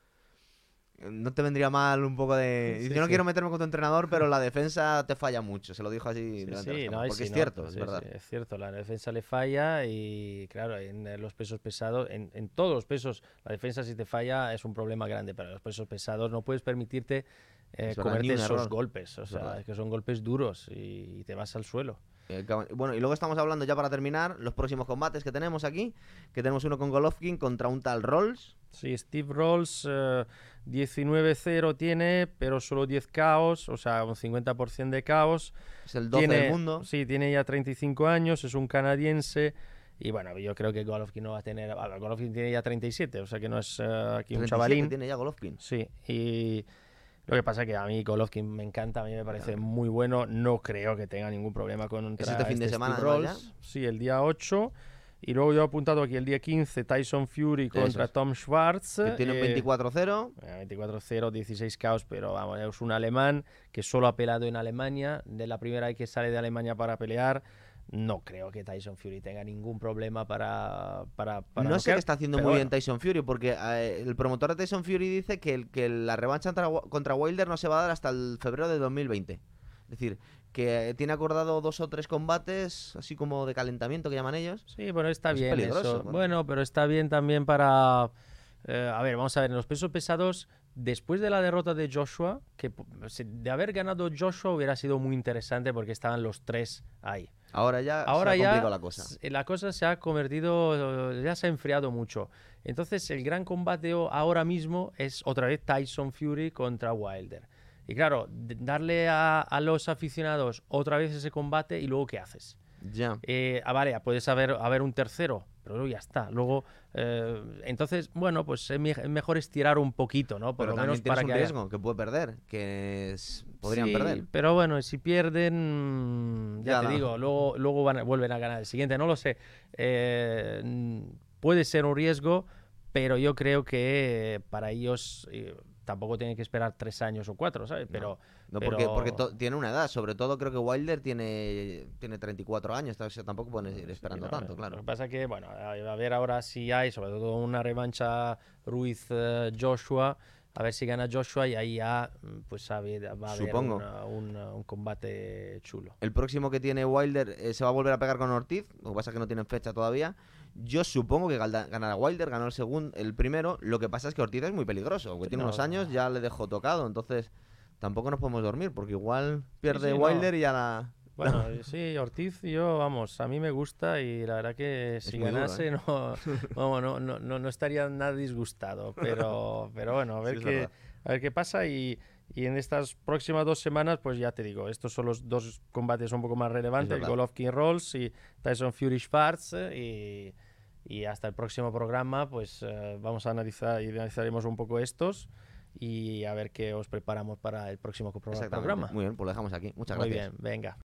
No te vendría mal un poco de. Sí, Yo no sí. quiero meterme con tu entrenador, pero la defensa te falla mucho. Se lo dijo así Sí, sí, no, Porque es no, cierto, es sí, verdad. es cierto, la defensa le falla y claro, en los pesos pesados, en, en todos los pesos, la defensa si te falla es un problema grande, pero en los pesos pesados no puedes permitirte eh, Es comerte esos error. golpes, o Es sea, es que son golpes duros y, y te vas al suelo. Eh, Bueno, y luego estamos hablando ya para terminar los próximos combates que tenemos aquí. Que tenemos uno con Golovkin contra un tal Rolls. Sí, Steve Rolls eh, 19-0 tiene, pero solo 10 caos, o sea, un 50% de caos. Es el 12 tiene, del mundo. Sí, tiene ya 35 años, es un canadiense. Y bueno, yo creo que Golovkin no va a tener. a ver, Golovkin tiene ya 37, o sea que no es eh, aquí un 37 chavalín. tiene ya Golovkin. Sí, y lo que pasa que a mí Golovkin me encanta, a mí me parece muy bueno. No creo que tenga ningún problema con este fin de semana, Rolls. Sí, el día 8. Y luego yo he apuntado aquí el día 15, Tyson Fury contra es. Tom Schwartz. Que tiene un eh, 24-0. eh, 24-0, 16 caos, pero vamos, es un alemán que solo ha peleado en Alemania. De la primera vez que sale de Alemania para pelear, no creo que Tyson Fury tenga ningún problema para. para, para no sé qué está haciendo muy bueno. bien Tyson Fury, porque eh, el promotor de Tyson Fury dice que, el- que la revancha contra, contra Wilder no se va a dar hasta el febrero de 2020. Es decir, que tiene acordado dos o tres combates, así como de calentamiento que llaman ellos. Sí, bueno, está Es bien peligroso, eso. bueno. Bueno, pero está bien también para... eh, a ver, vamos a ver, en los pesos pesados, después de la derrota de Joshua, que de haber ganado Joshua hubiera sido muy interesante porque estaban los tres ahí. Ahora ya Ahora se ha ya la cosa. la cosa se ha convertido, eh, ya se ha enfriado mucho. Entonces el gran combate ahora mismo es otra vez Tyson Fury contra Wilder. Y claro, darle a, a los aficionados otra vez ese combate y luego ¿qué haces? Ya. Eh, ah, vale, puedes haber, haber un tercero, pero luego ya está. Luego, eh, entonces, bueno, pues es me- es mejor estirar un poquito, ¿no? Por Pero lo menos para un que haya- riesgo que puede perder, que es- podrían Sí, perder. Pero bueno, si pierden, ya, Ya te no. digo, luego, luego van a- vuelven a ganar el siguiente, no lo sé. Eh, puede ser un riesgo, pero yo creo que para ellos tampoco tienen que esperar tres años o cuatro, ¿sabes? Pero, No, porque, porque pero- to- tiene una edad, sobre todo creo que Wilder tiene, tiene 34 años, o sea, tampoco pueden ir esperando Sí, no, tanto, Lo claro. que pasa que, bueno, a ver ahora si hay, sobre todo una revancha Ruiz-Joshua, a ver si gana Joshua y ahí ya, mm, pues va a haber Supongo. una- un combate chulo. El próximo que tiene Wilder eh, se va a volver a pegar con Ortiz, lo que pasa es que no tienen fecha todavía. Yo supongo que ganará Wilder, ganó el segundo, el primero. Lo que pasa es que Ortiz es muy peligroso, porque Sí, tiene no, unos no. años, ya le dejó tocado, entonces tampoco nos podemos dormir, porque igual pierde sí, no. Wilder y ya la, Bueno, <laughs> sí, Ortiz, yo, vamos, a mí me gusta y la verdad que si ganase ¿eh? <laughs> no, no, no, no, estaría nada disgustado. Pero, <laughs> pero bueno, a ver, qué, a ver qué pasa y, y, en estas próximas dos semanas, pues ya te digo, estos son los dos combates un poco más relevantes, el Golovkin Rolls y Tyson Fury Schwartz y, y hasta el próximo programa, pues eh, vamos a analizar y analizaremos un poco estos y a ver qué os preparamos para el próximo programa. Muy bien, pues lo dejamos aquí. Muchas gracias. Muy bien, venga.